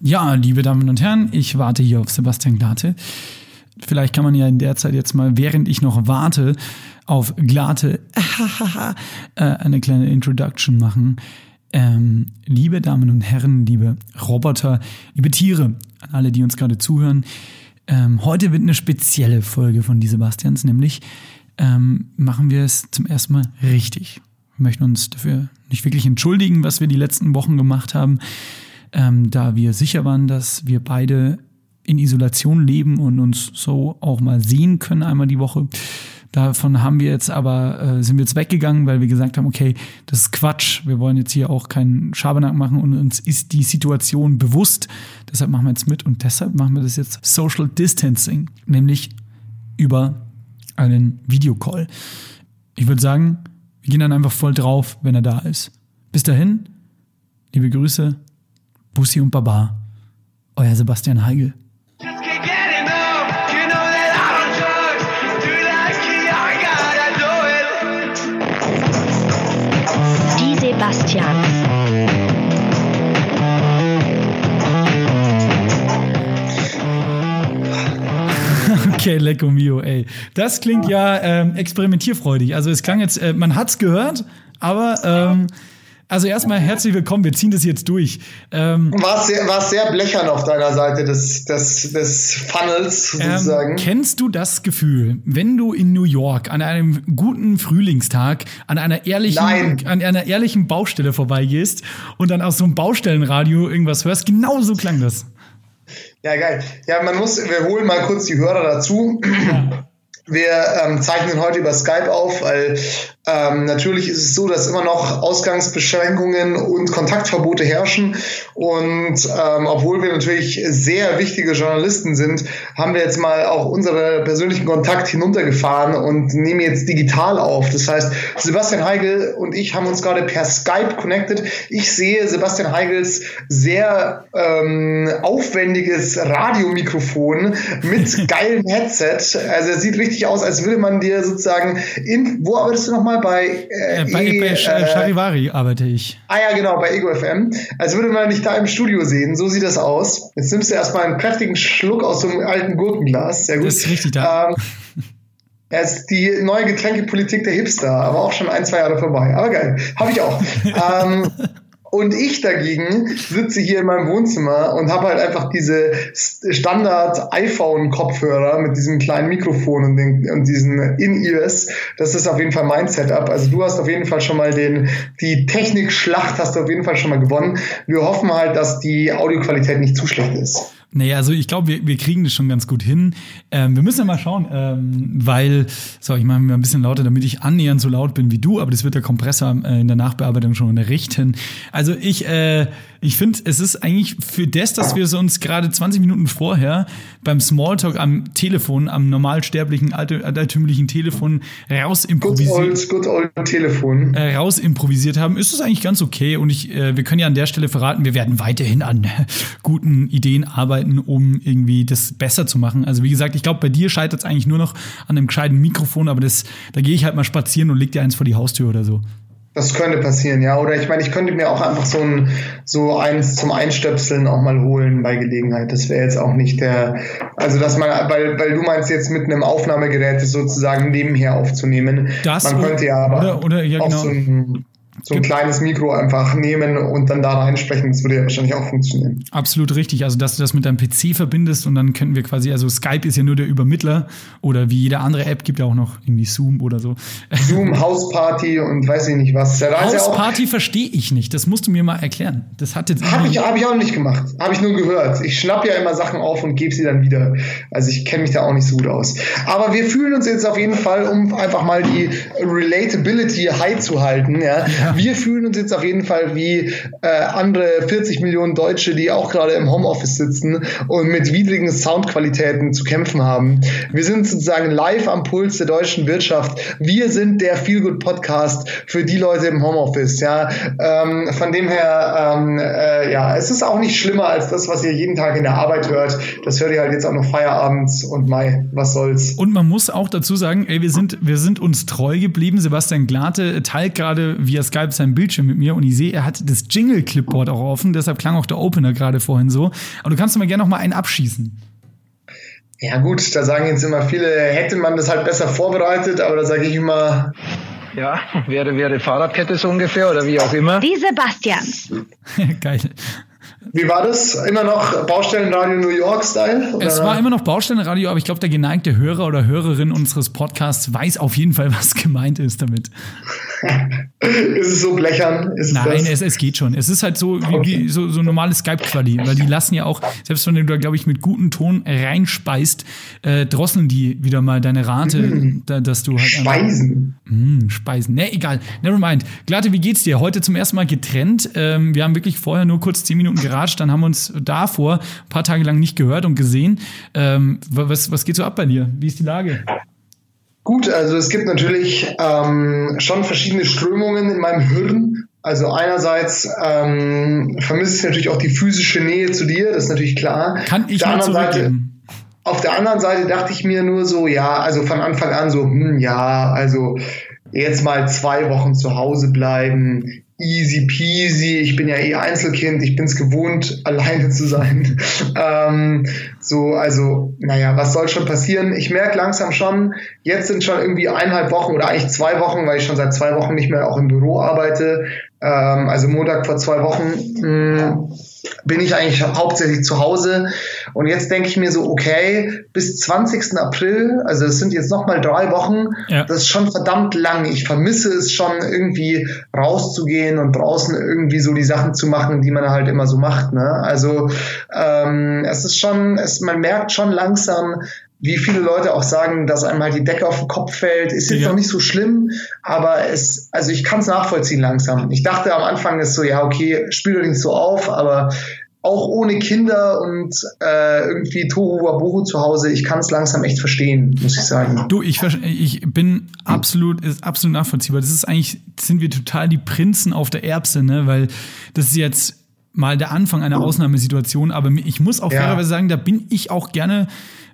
Ja, liebe Damen und Herren, ich warte hier auf Sebastian Glate. Vielleicht kann man ja in der Zeit jetzt mal, während ich noch warte, auf Glate äh, eine kleine Introduction machen. Ähm, liebe Damen und Herren, liebe Roboter, liebe Tiere, an alle, die uns gerade zuhören. Ähm, heute wird eine spezielle Folge von Die Sebastians, nämlich ähm, machen wir es zum ersten Mal richtig. Wir möchten uns dafür nicht wirklich entschuldigen, was wir die letzten Wochen gemacht haben, ähm, da wir sicher waren, dass wir beide in Isolation leben und uns so auch mal sehen können einmal die Woche. Davon haben wir jetzt aber, äh, sind wir jetzt weggegangen, weil wir gesagt haben, okay, das ist Quatsch. Wir wollen jetzt hier auch keinen Schabernack machen und uns ist die Situation bewusst. Deshalb machen wir jetzt mit und deshalb machen wir das jetzt Social Distancing, nämlich über einen Videocall. Ich würde sagen, gehen dann einfach voll drauf, wenn er da ist. Bis dahin, liebe Grüße, Bussi und Baba, euer Sebastian Heigel. Okay, Lecco Mio, ey. Das klingt ja ähm, experimentierfreudig. Also es klang jetzt, äh, man hat's gehört, aber ähm, also erstmal herzlich willkommen, wir ziehen das jetzt durch. Ähm, war, sehr, war sehr blechern auf deiner Seite des, des, des Funnels sozusagen. Ähm, kennst du das Gefühl, wenn du in New York an einem guten Frühlingstag an einer ehrlichen, Nein. an einer ehrlichen Baustelle vorbeigehst und dann aus so einem Baustellenradio irgendwas hörst? Genau so klang das. Ja, geil. Ja, man muss, wir holen mal kurz die Hörer dazu. Wir ähm, zeichnen heute über Skype auf, weil ähm, natürlich ist es so, dass immer noch Ausgangsbeschränkungen und Kontaktverbote herrschen. Und ähm, obwohl wir natürlich sehr wichtige Journalisten sind, haben wir jetzt mal auch unseren persönlichen Kontakt hinuntergefahren und nehmen jetzt digital auf. Das heißt, Sebastian Heigel und ich haben uns gerade per Skype connected. Ich sehe Sebastian Heigels sehr ähm, aufwendiges Radiomikrofon mit geilem Headset. Also er sieht richtig aus, als würde man dir sozusagen in, wo arbeitest du nochmal? Bei, äh, bei, e, bei Charivari arbeite ich. Ah ja, genau, bei Ego FM. Als würde man dich da im Studio sehen. So sieht das aus. Jetzt nimmst du erstmal einen kräftigen Schluck aus so einem alten Gurkenglas. Sehr gut. Das ist richtig da. Ähm, er ist die neue Getränkepolitik der Hipster, aber auch schon ein, zwei Jahre vorbei. Aber geil. Habe ich auch. ähm, und ich dagegen sitze hier in meinem Wohnzimmer und habe halt einfach diese Standard-iPhone-Kopfhörer mit diesem kleinen Mikrofon und, den, und diesen In-Ears. Das ist auf jeden Fall mein Setup. Also du hast auf jeden Fall schon mal den, die Technik-Schlacht hast du auf jeden Fall schon mal gewonnen. Wir hoffen halt, dass die Audioqualität nicht zu schlecht ist. Naja, also ich glaube, wir, wir kriegen das schon ganz gut hin. Ähm, wir müssen ja mal schauen, ähm, weil, so, ich mache mir ein bisschen lauter, damit ich annähernd so laut bin wie du, aber das wird der Kompressor äh, in der Nachbearbeitung schon richten. Also ich, äh, ich finde, es ist eigentlich für das, dass wir uns gerade 20 Minuten vorher beim Smalltalk am Telefon, am normalsterblichen, altertümlichen Telefon raus improvisiert, good old, good old Telefon. Äh, raus improvisiert haben, ist es eigentlich ganz okay. Und ich, äh, wir können ja an der Stelle verraten, wir werden weiterhin an guten Ideen arbeiten, um irgendwie das besser zu machen. Also wie gesagt, ich glaube, bei dir scheitert es eigentlich nur noch an einem gescheiten Mikrofon, aber das, da gehe ich halt mal spazieren und leg dir eins vor die Haustür oder so. Das könnte passieren, ja. Oder ich meine, ich könnte mir auch einfach so ein so eins zum Einstöpseln auch mal holen bei Gelegenheit. Das wäre jetzt auch nicht der, also dass man, weil, weil du meinst jetzt mit einem Aufnahmegerät sozusagen nebenher aufzunehmen. Das man könnte ja aber oder, oder, ja, auch genau. so ein so ein kleines Mikro einfach nehmen und dann da reinsprechen. Das würde ja wahrscheinlich auch funktionieren. Absolut richtig. Also, dass du das mit deinem PC verbindest und dann könnten wir quasi, also Skype ist ja nur der Übermittler oder wie jede andere App gibt ja auch noch irgendwie Zoom oder so. Zoom, Hausparty und weiß ich nicht was. Ja, Hausparty ja verstehe ich nicht. Das musst du mir mal erklären. Das hat jetzt. Habe ich, hab ich auch nicht gemacht. Habe ich nur gehört. Ich schnapp ja immer Sachen auf und gebe sie dann wieder. Also ich kenne mich da auch nicht so gut aus. Aber wir fühlen uns jetzt auf jeden Fall, um einfach mal die Relatability high zu halten. Ja. ja. Wir fühlen uns jetzt auf jeden Fall wie äh, andere 40 Millionen Deutsche, die auch gerade im Homeoffice sitzen und mit widrigen Soundqualitäten zu kämpfen haben. Wir sind sozusagen live am Puls der deutschen Wirtschaft. Wir sind der Feelgood Podcast für die Leute im Homeoffice. Ja, ähm, von dem her, ähm, äh, äh, ja, es ist auch nicht schlimmer als das, was ihr jeden Tag in der Arbeit hört. Das hört ihr halt jetzt auch noch Feierabends und Mai, was soll's. Und man muss auch dazu sagen, ey, wir sind, wir sind uns treu geblieben. Sebastian Glate teilt gerade via Skype sein Bildschirm mit mir und ich sehe, er hat das Jingle-Clipboard auch offen, deshalb klang auch der Opener gerade vorhin so. Aber du kannst doch mal gerne noch mal einen abschießen. Ja gut, da sagen jetzt immer viele, hätte man das halt besser vorbereitet, aber da sage ich immer, ja, wäre, wäre Fahrradkette so ungefähr oder wie auch immer. Die Sebastians. Geil. Wie war das? Immer noch Baustellenradio New York-Style? Es war immer noch Baustellenradio, aber ich glaube, der geneigte Hörer oder Hörerin unseres Podcasts weiß auf jeden Fall, was gemeint ist damit. Ist es so blechern? Ist Nein, es, es, geht schon. Es ist halt so wie, okay. wie so, so normales Skype-Quali, weil die lassen ja auch, selbst wenn du da, glaube ich, mit gutem Ton reinspeist, äh, drosseln die wieder mal deine Rate, mm. da, dass du halt. Speisen. Mm, Speisen. Ne, egal. Never mind. Glatte, wie geht's dir? Heute zum ersten Mal getrennt. Ähm, wir haben wirklich vorher nur kurz zehn Minuten geratscht, dann haben wir uns davor ein paar Tage lang nicht gehört und gesehen. Ähm, was, was geht so ab bei dir? Wie ist die Lage? Gut, also es gibt natürlich ähm, schon verschiedene Strömungen in meinem Hirn. Also einerseits ähm, vermisse ich natürlich auch die physische Nähe zu dir, das ist natürlich klar. Kann ich auf der, Seite, auf der anderen Seite dachte ich mir nur so, ja, also von Anfang an so, hm, ja, also jetzt mal zwei Wochen zu Hause bleiben, easy peasy. Ich bin ja eh Einzelkind, ich bin es gewohnt, alleine zu sein. ähm, so, also, naja, was soll schon passieren? Ich merke langsam schon, jetzt sind schon irgendwie eineinhalb Wochen oder eigentlich zwei Wochen, weil ich schon seit zwei Wochen nicht mehr auch im Büro arbeite. Ähm, also Montag vor zwei Wochen. Mh, mm, bin ich eigentlich hauptsächlich zu Hause. Und jetzt denke ich mir so, okay, bis 20. April, also es sind jetzt nochmal drei Wochen, ja. das ist schon verdammt lang. Ich vermisse es schon, irgendwie rauszugehen und draußen irgendwie so die Sachen zu machen, die man halt immer so macht. Ne? Also ähm, es ist schon, es, man merkt schon langsam, wie viele Leute auch sagen, dass einem halt die Decke auf den Kopf fällt, ist jetzt ja. noch nicht so schlimm, aber es, also ich kann es nachvollziehen langsam. Ich dachte am Anfang ist so, ja, okay, spiel doch nicht so auf, aber auch ohne Kinder und äh, irgendwie Tohu Wabohu zu Hause, ich kann es langsam echt verstehen, muss ich sagen. Du, ich, ich bin absolut, ist absolut nachvollziehbar. Das ist eigentlich, sind wir total die Prinzen auf der Erbse, ne? Weil das ist jetzt mal der Anfang einer Ausnahmesituation, aber ich muss auch ja. fairerweise sagen, da bin ich auch gerne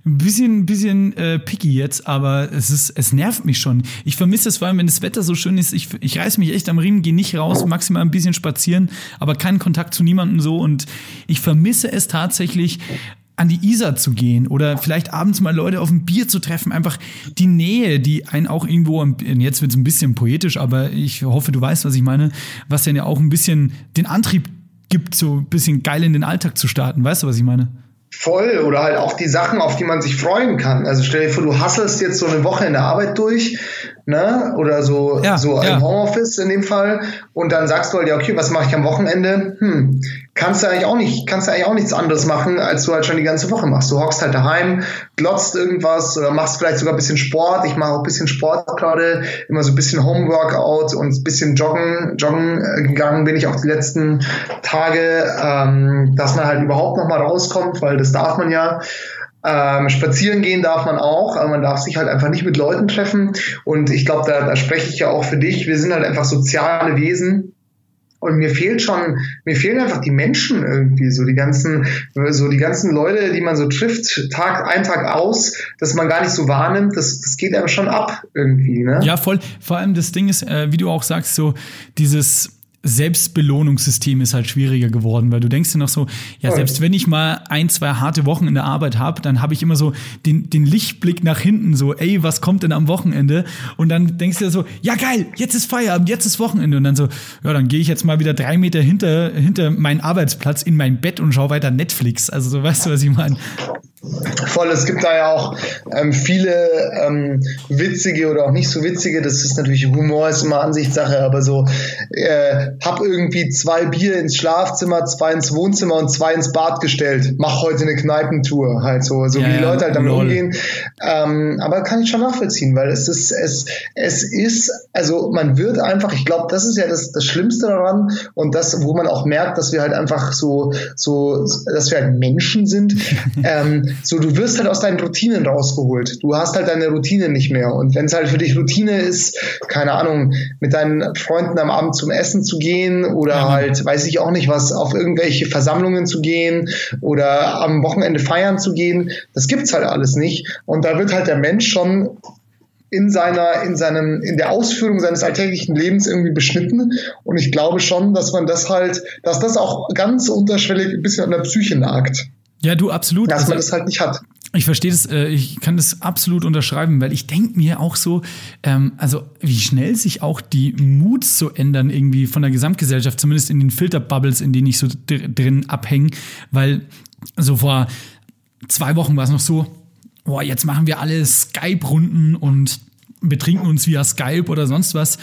ein bisschen, bisschen äh, picky jetzt, aber es ist, es nervt mich schon. Ich vermisse es vor allem, wenn das Wetter so schön ist. Ich, ich reiß mich echt am Riemen, gehe nicht raus, maximal ein bisschen spazieren, aber keinen Kontakt zu niemandem so. Und ich vermisse es tatsächlich, an die Isar zu gehen oder vielleicht abends mal Leute auf ein Bier zu treffen, einfach die Nähe, die einen auch irgendwo, jetzt wird es ein bisschen poetisch, aber ich hoffe, du weißt, was ich meine, was denn ja auch ein bisschen den Antrieb gibt, so ein bisschen geil in den Alltag zu starten. Weißt du, was ich meine? Voll oder halt auch die Sachen, auf die man sich freuen kann. Also stell dir vor, du hasselst jetzt so eine Woche in der Arbeit durch, ne? Oder so, ja, so ja. im Homeoffice in dem Fall. Und dann sagst du halt, ja, okay, was mache ich am Wochenende? Hm, kannst du eigentlich auch nicht, kannst du eigentlich auch nichts anderes machen, als du halt schon die ganze Woche machst. Du hockst halt daheim, glotzt irgendwas oder machst vielleicht sogar ein bisschen Sport. Ich mache auch ein bisschen Sport gerade, immer so ein bisschen Homeworkout und ein bisschen Joggen. Joggen äh, gegangen bin ich auch die letzten Tage, ähm, dass man halt überhaupt noch mal rauskommt, weil das darf man ja. Ähm, spazieren gehen darf man auch, aber man darf sich halt einfach nicht mit Leuten treffen. Und ich glaube, da, da spreche ich ja auch für dich. Wir sind halt einfach soziale Wesen. Und mir fehlt schon, mir fehlen einfach die Menschen irgendwie, so die ganzen, so die ganzen Leute, die man so trifft, Tag ein, Tag aus, dass man gar nicht so wahrnimmt, das, das geht einem schon ab irgendwie, ne? Ja, voll. Vor allem das Ding ist, äh, wie du auch sagst, so dieses, Selbstbelohnungssystem ist halt schwieriger geworden, weil du denkst dir noch so, ja, selbst wenn ich mal ein, zwei harte Wochen in der Arbeit habe, dann habe ich immer so den, den Lichtblick nach hinten, so, ey, was kommt denn am Wochenende? Und dann denkst du dir so, ja geil, jetzt ist Feierabend, jetzt ist Wochenende. Und dann so, ja, dann gehe ich jetzt mal wieder drei Meter hinter, hinter meinen Arbeitsplatz in mein Bett und schaue weiter Netflix. Also so, weißt du, was ich meine? Voll, es gibt da ja auch ähm, viele ähm, witzige oder auch nicht so witzige, das ist natürlich Humor, ist immer Ansichtssache, aber so, äh, hab irgendwie zwei Bier ins Schlafzimmer, zwei ins Wohnzimmer und zwei ins Bad gestellt, mach heute eine Kneipentour, halt so, so ja, wie die Leute halt damit lol. umgehen. Ähm, aber kann ich schon nachvollziehen, weil es ist, es, es ist, also man wird einfach, ich glaube, das ist ja das, das Schlimmste daran und das, wo man auch merkt, dass wir halt einfach so, so, dass wir halt Menschen sind. ähm, so, du wirst halt aus deinen Routinen rausgeholt. Du hast halt deine Routine nicht mehr. Und wenn es halt für dich Routine ist, keine Ahnung, mit deinen Freunden am Abend zum Essen zu gehen oder ja. halt, weiß ich auch nicht was, auf irgendwelche Versammlungen zu gehen oder am Wochenende feiern zu gehen, das gibt's halt alles nicht. Und da wird halt der Mensch schon in seiner, in seinem, in der Ausführung seines alltäglichen Lebens irgendwie beschnitten. Und ich glaube schon, dass man das halt, dass das auch ganz unterschwellig ein bisschen an der Psyche nagt. Ja, du absolut. Dass man also, das halt nicht hat. Ich verstehe das, äh, ich kann das absolut unterschreiben, weil ich denke mir auch so, ähm, also wie schnell sich auch die Moods so ändern irgendwie von der Gesamtgesellschaft, zumindest in den Filterbubbles, in denen ich so drin abhänge, weil so vor zwei Wochen war es noch so, boah, jetzt machen wir alle Skype-Runden und betrinken uns via Skype oder sonst was.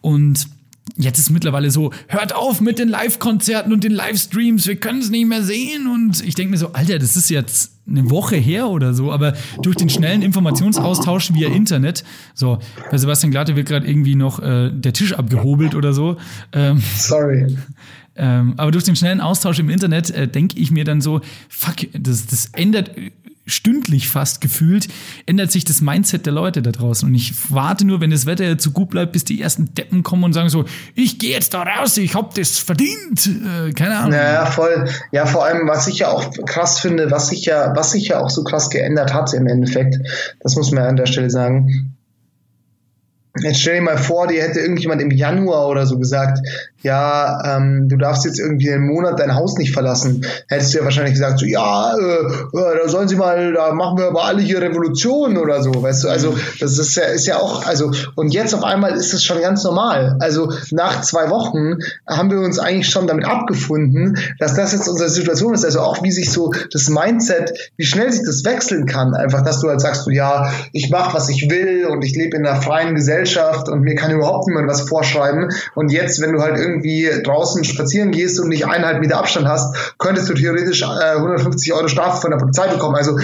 Und jetzt ist mittlerweile so, hört auf mit den Live-Konzerten und den Livestreams, wir können es nicht mehr sehen. Und ich denke mir so, Alter, das ist jetzt eine Woche her oder so, aber durch den schnellen Informationsaustausch via Internet, so, bei Sebastian Glatte wird gerade irgendwie noch äh, der Tisch abgehobelt oder so. Ähm, Sorry. Ähm, aber durch den schnellen Austausch im Internet äh, denke ich mir dann so, fuck, das, das ändert stündlich fast gefühlt, ändert sich das Mindset der Leute da draußen. Und ich warte nur, wenn das Wetter so gut bleibt, bis die ersten Deppen kommen und sagen so, ich gehe jetzt da raus, ich hab das verdient. Äh, keine Ahnung. Ja, voll. Ja, vor allem, was ich ja auch krass finde, was sich ja, was sich ja auch so krass geändert hat im Endeffekt, das muss man an der Stelle sagen, Jetzt stell dir mal vor, dir hätte irgendjemand im Januar oder so gesagt, ja, ähm, du darfst jetzt irgendwie einen Monat dein Haus nicht verlassen. Hättest du ja wahrscheinlich gesagt, so, ja, äh, äh, da sollen sie mal, da machen wir aber alle hier Revolution oder so, weißt du, also das ist ja, ist ja auch, also, und jetzt auf einmal ist es schon ganz normal. Also nach zwei Wochen haben wir uns eigentlich schon damit abgefunden, dass das jetzt unsere Situation ist. Also auch wie sich so das Mindset, wie schnell sich das wechseln kann, einfach, dass du halt sagst, so, ja, ich mache, was ich will und ich lebe in einer freien Gesellschaft Gesellschaft und mir kann überhaupt niemand was vorschreiben. Und jetzt, wenn du halt irgendwie draußen spazieren gehst und nicht eineinhalb Meter Abstand hast, könntest du theoretisch äh, 150 Euro Strafe von der Polizei bekommen. Also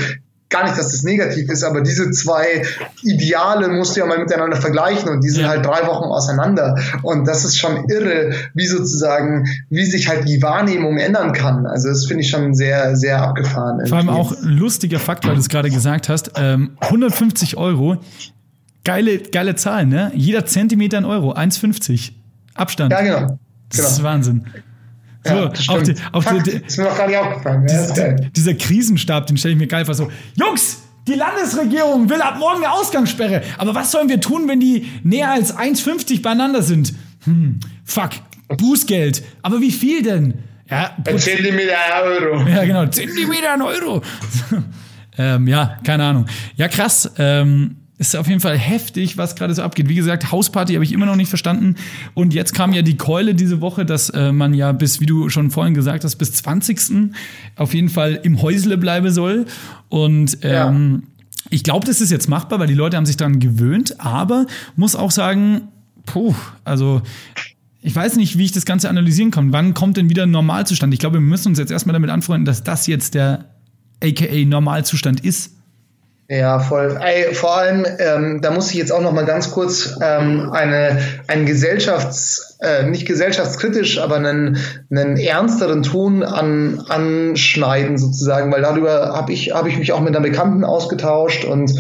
gar nicht, dass das negativ ist, aber diese zwei Ideale musst du ja mal miteinander vergleichen und die sind halt drei Wochen auseinander. Und das ist schon irre, wie sozusagen, wie sich halt die Wahrnehmung ändern kann. Also das finde ich schon sehr, sehr abgefahren. Vor allem auch ein lustiger Fakt, weil du es gerade gesagt hast, ähm, 150 Euro Geile, geile Zahl, ne? Jeder Zentimeter ein Euro, 1,50. Abstand. Ja, genau. Das genau. ist Wahnsinn. So, ja, auch die, auch Fakt, die, ist mir noch gar nicht aufgefallen. Ja, dieser Krisenstab, den stelle ich mir geil vor. So, Jungs, die Landesregierung will ab morgen eine Ausgangssperre. Aber was sollen wir tun, wenn die näher als 1,50 beieinander sind? Hm, fuck, Bußgeld. Aber wie viel denn? Ja, ein Zentimeter Euro. Ja, genau, Zentimeter ein Euro. ähm, ja, keine Ahnung. Ja, krass. Ähm, ist auf jeden Fall heftig, was gerade so abgeht. Wie gesagt, Hausparty habe ich immer noch nicht verstanden. Und jetzt kam ja die Keule diese Woche, dass äh, man ja bis, wie du schon vorhin gesagt hast, bis 20. auf jeden Fall im Häusle bleiben soll. Und ähm, ja. ich glaube, das ist jetzt machbar, weil die Leute haben sich daran gewöhnt. Aber muss auch sagen, puh, also ich weiß nicht, wie ich das Ganze analysieren kann. Wann kommt denn wieder ein Normalzustand? Ich glaube, wir müssen uns jetzt erstmal damit anfreunden, dass das jetzt der aka Normalzustand ist. Ja, voll. Ey, vor allem, ähm, da muss ich jetzt auch noch mal ganz kurz ähm, eine, einen Gesellschafts-, äh, nicht gesellschaftskritisch, aber einen, einen ernsteren Ton an, anschneiden sozusagen, weil darüber habe ich, hab ich mich auch mit einer Bekannten ausgetauscht und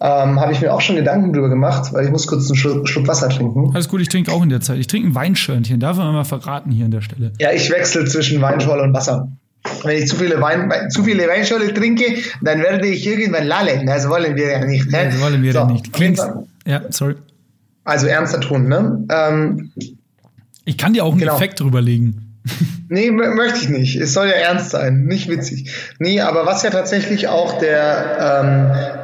ähm, habe ich mir auch schon Gedanken drüber gemacht, weil ich muss kurz einen Schluck, Schluck Wasser trinken. Alles gut, ich trinke auch in der Zeit. Ich trinke ein Weinschörnchen, darf man mal verraten hier an der Stelle. Ja, ich wechsle zwischen Weinschorle und Wasser. Wenn ich zu viele, Wein, zu viele Weinschorle trinke, dann werde ich irgendwann lallen. Das wollen wir ja nicht. Ne? Das wollen wir so, ja nicht. Klingt, ja, sorry. Also ernster Ton, ne? Ähm, ich kann dir auch einen genau. Effekt drüber legen. nee, möchte ich nicht. Es soll ja ernst sein, nicht witzig. Nee, aber was ja tatsächlich auch der, ähm,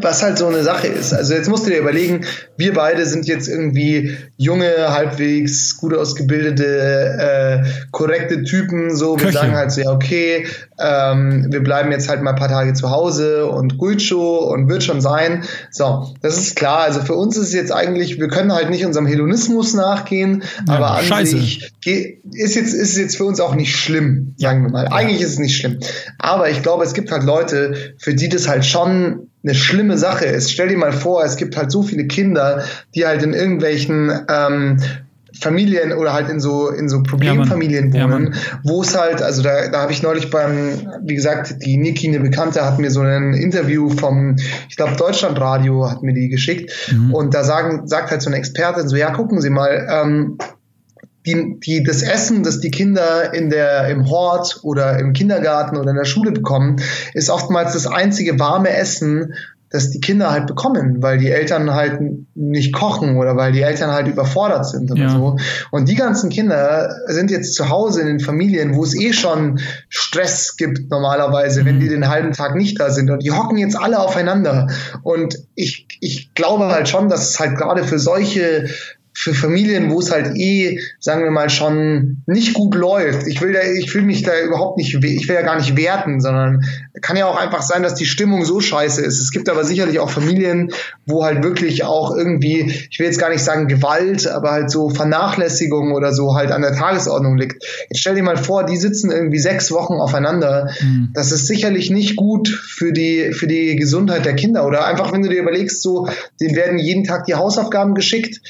was halt so eine Sache ist. Also jetzt musst du dir überlegen, wir beide sind jetzt irgendwie junge, halbwegs gut ausgebildete, äh, korrekte Typen. So, wir Köche. sagen halt so, ja, okay, ähm, wir bleiben jetzt halt mal ein paar Tage zu Hause und Guicho und wird schon sein. So, das ist klar. Also für uns ist es jetzt eigentlich, wir können halt nicht unserem Hedonismus nachgehen, ja, aber an scheiße. sich ist jetzt, ist jetzt für uns auch nicht schlimm, sagen wir mal. Eigentlich ist es nicht schlimm. Aber ich glaube, es gibt halt Leute, für die das halt schon eine schlimme Sache ist. Stell dir mal vor, es gibt halt so viele Kinder, die halt in irgendwelchen ähm, Familien oder halt in so in so Problemfamilien Ja, wohnen, Mann. wo es halt, also da, da habe ich neulich beim, wie gesagt, die Niki, eine Bekannte, hat mir so ein Interview vom, ich glaube, Deutschlandradio hat mir die geschickt und da sagen, sagt halt so eine Expertin so, ja, gucken Sie mal, ähm, die, die, das Essen, das die Kinder in der, im Hort oder im Kindergarten oder in der Schule bekommen, ist oftmals das einzige warme Essen, das die Kinder halt bekommen, weil die Eltern halt nicht kochen oder weil die Eltern halt überfordert sind oder Ja. so. Und die ganzen Kinder sind jetzt zu Hause in den Familien, wo es eh schon Stress gibt normalerweise, wenn die den halben Tag nicht da sind. Und die hocken jetzt alle aufeinander. Und ich, ich glaube halt schon, dass es halt gerade für solche für Familien, wo es halt eh, sagen wir mal, schon nicht gut läuft. Ich will da, ich will mich da überhaupt nicht, ich will ja gar nicht werten, sondern kann ja auch einfach sein, dass die Stimmung so scheiße ist. Es gibt aber sicherlich auch Familien, wo halt wirklich auch irgendwie, ich will jetzt gar nicht sagen Gewalt, aber halt so Vernachlässigung oder so halt an der Tagesordnung liegt. Jetzt stell dir mal vor, die sitzen irgendwie sechs Wochen aufeinander. Das ist sicherlich nicht gut für die, für die Gesundheit der Kinder. Oder einfach, wenn du dir überlegst, so, denen werden jeden Tag die Hausaufgaben geschickt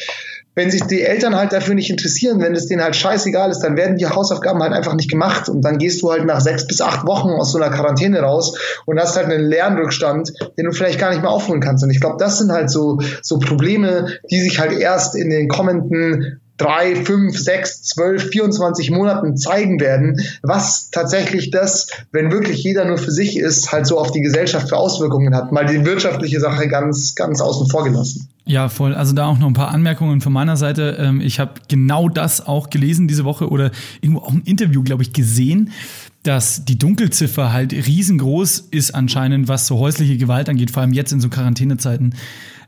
wenn sich die Eltern halt dafür nicht interessieren, wenn es denen halt scheißegal ist, dann werden die Hausaufgaben halt einfach nicht gemacht und dann gehst du halt nach sechs bis acht Wochen aus so einer Quarantäne raus und hast halt einen Lernrückstand, den du vielleicht gar nicht mehr aufholen kannst. Und ich glaube, das sind halt so, so Probleme, die sich halt erst in den kommenden drei, fünf, sechs, zwölf, 24 Monaten zeigen werden, was tatsächlich das, wenn wirklich jeder nur für sich ist, halt so auf die Gesellschaft für Auswirkungen hat. Mal die wirtschaftliche Sache ganz, ganz außen vor gelassen. Ja, voll. Also da auch noch ein paar Anmerkungen von meiner Seite. Ähm, ich habe genau das auch gelesen diese Woche oder irgendwo auch ein Interview, glaube ich, gesehen, dass die Dunkelziffer halt riesengroß ist anscheinend, was so häusliche Gewalt angeht, vor allem jetzt in so Quarantänezeiten.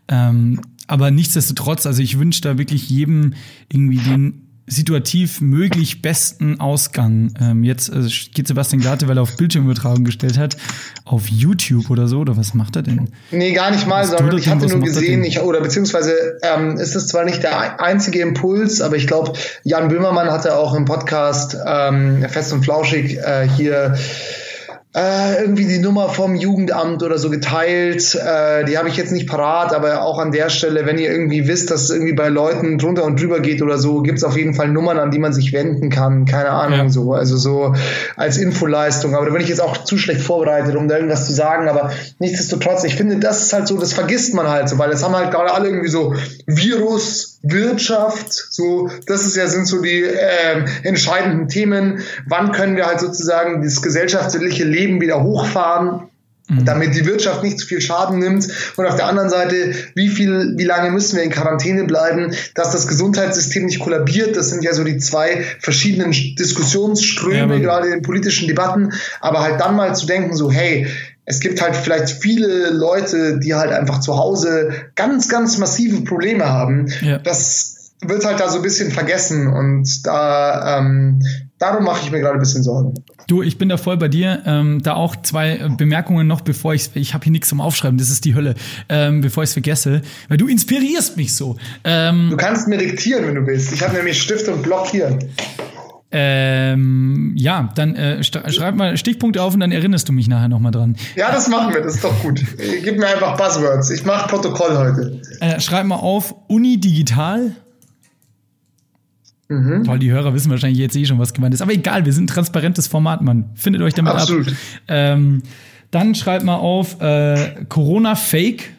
Ähm, aber nichtsdestotrotz, also ich wünsche da wirklich jedem irgendwie den situativ möglich besten Ausgang. Ähm, jetzt äh, geht Sebastian Glate, weil er auf Bildschirmübertragung gestellt hat, auf YouTube oder so, oder was macht er denn? Nee, gar nicht mal, Was sondern er ich hatte nur gesehen, ich, oder beziehungsweise ähm, ist es zwar nicht der ein- einzige Impuls, aber ich glaube, Jan Böhmermann hatte auch im Podcast ähm, Fest und Flauschig äh, hier äh, irgendwie die Nummer vom Jugendamt oder so geteilt. Äh, die habe ich jetzt nicht parat, aber auch an der Stelle, wenn ihr irgendwie wisst, dass es irgendwie bei Leuten drunter und drüber geht oder so, gibt es auf jeden Fall Nummern, an die man sich wenden kann. Keine Ahnung, Ja. so. Also so als Infoleistung. Aber da bin ich jetzt auch zu schlecht vorbereitet, um da irgendwas zu sagen. Aber nichtsdestotrotz, ich finde, das ist halt so, das vergisst man halt so, weil das haben halt gerade alle irgendwie so Virus, Wirtschaft, so, das ist ja, sind so die ähm, entscheidenden Themen. Wann können wir halt sozusagen das gesellschaftliche Leben wieder hochfahren? damit die Wirtschaft nicht zu viel Schaden nimmt. Und auf der anderen Seite, wie viel, wie lange müssen wir in Quarantäne bleiben, dass das Gesundheitssystem nicht kollabiert. Das sind ja so die zwei verschiedenen Diskussionsströme, Ja, gerade in politischen Debatten. Aber halt dann mal zu denken, so, hey, es gibt halt vielleicht viele Leute, die halt einfach zu Hause ganz, ganz massive Probleme haben. Ja. Das wird halt da so ein bisschen vergessen und da, ähm, darum mache ich mir gerade ein bisschen Sorgen. Du, ich bin da voll bei dir. Ähm, da auch zwei äh, Bemerkungen noch, bevor ich ich habe hier nichts zum Aufschreiben, das ist die Hölle, ähm, bevor ich es vergesse, weil du inspirierst mich so. Ähm, Du kannst mir diktieren, wenn du willst. Ich habe nämlich Stift und Block hier. Ähm, ja, dann äh, schreib mal Stichpunkte auf und dann erinnerst du mich nachher nochmal dran. Ja, das machen wir, das ist doch gut. Gib mir einfach Buzzwords. Ich mache Protokoll heute. Äh, schreib mal auf Uni Digital. Mhm. Toll, die Hörer wissen wahrscheinlich jetzt eh schon, was gemeint ist. Aber egal, wir sind ein transparentes Format, Mann. Findet euch damit Absolut. ab. Ähm, dann schreibt mal auf äh, Corona Fake.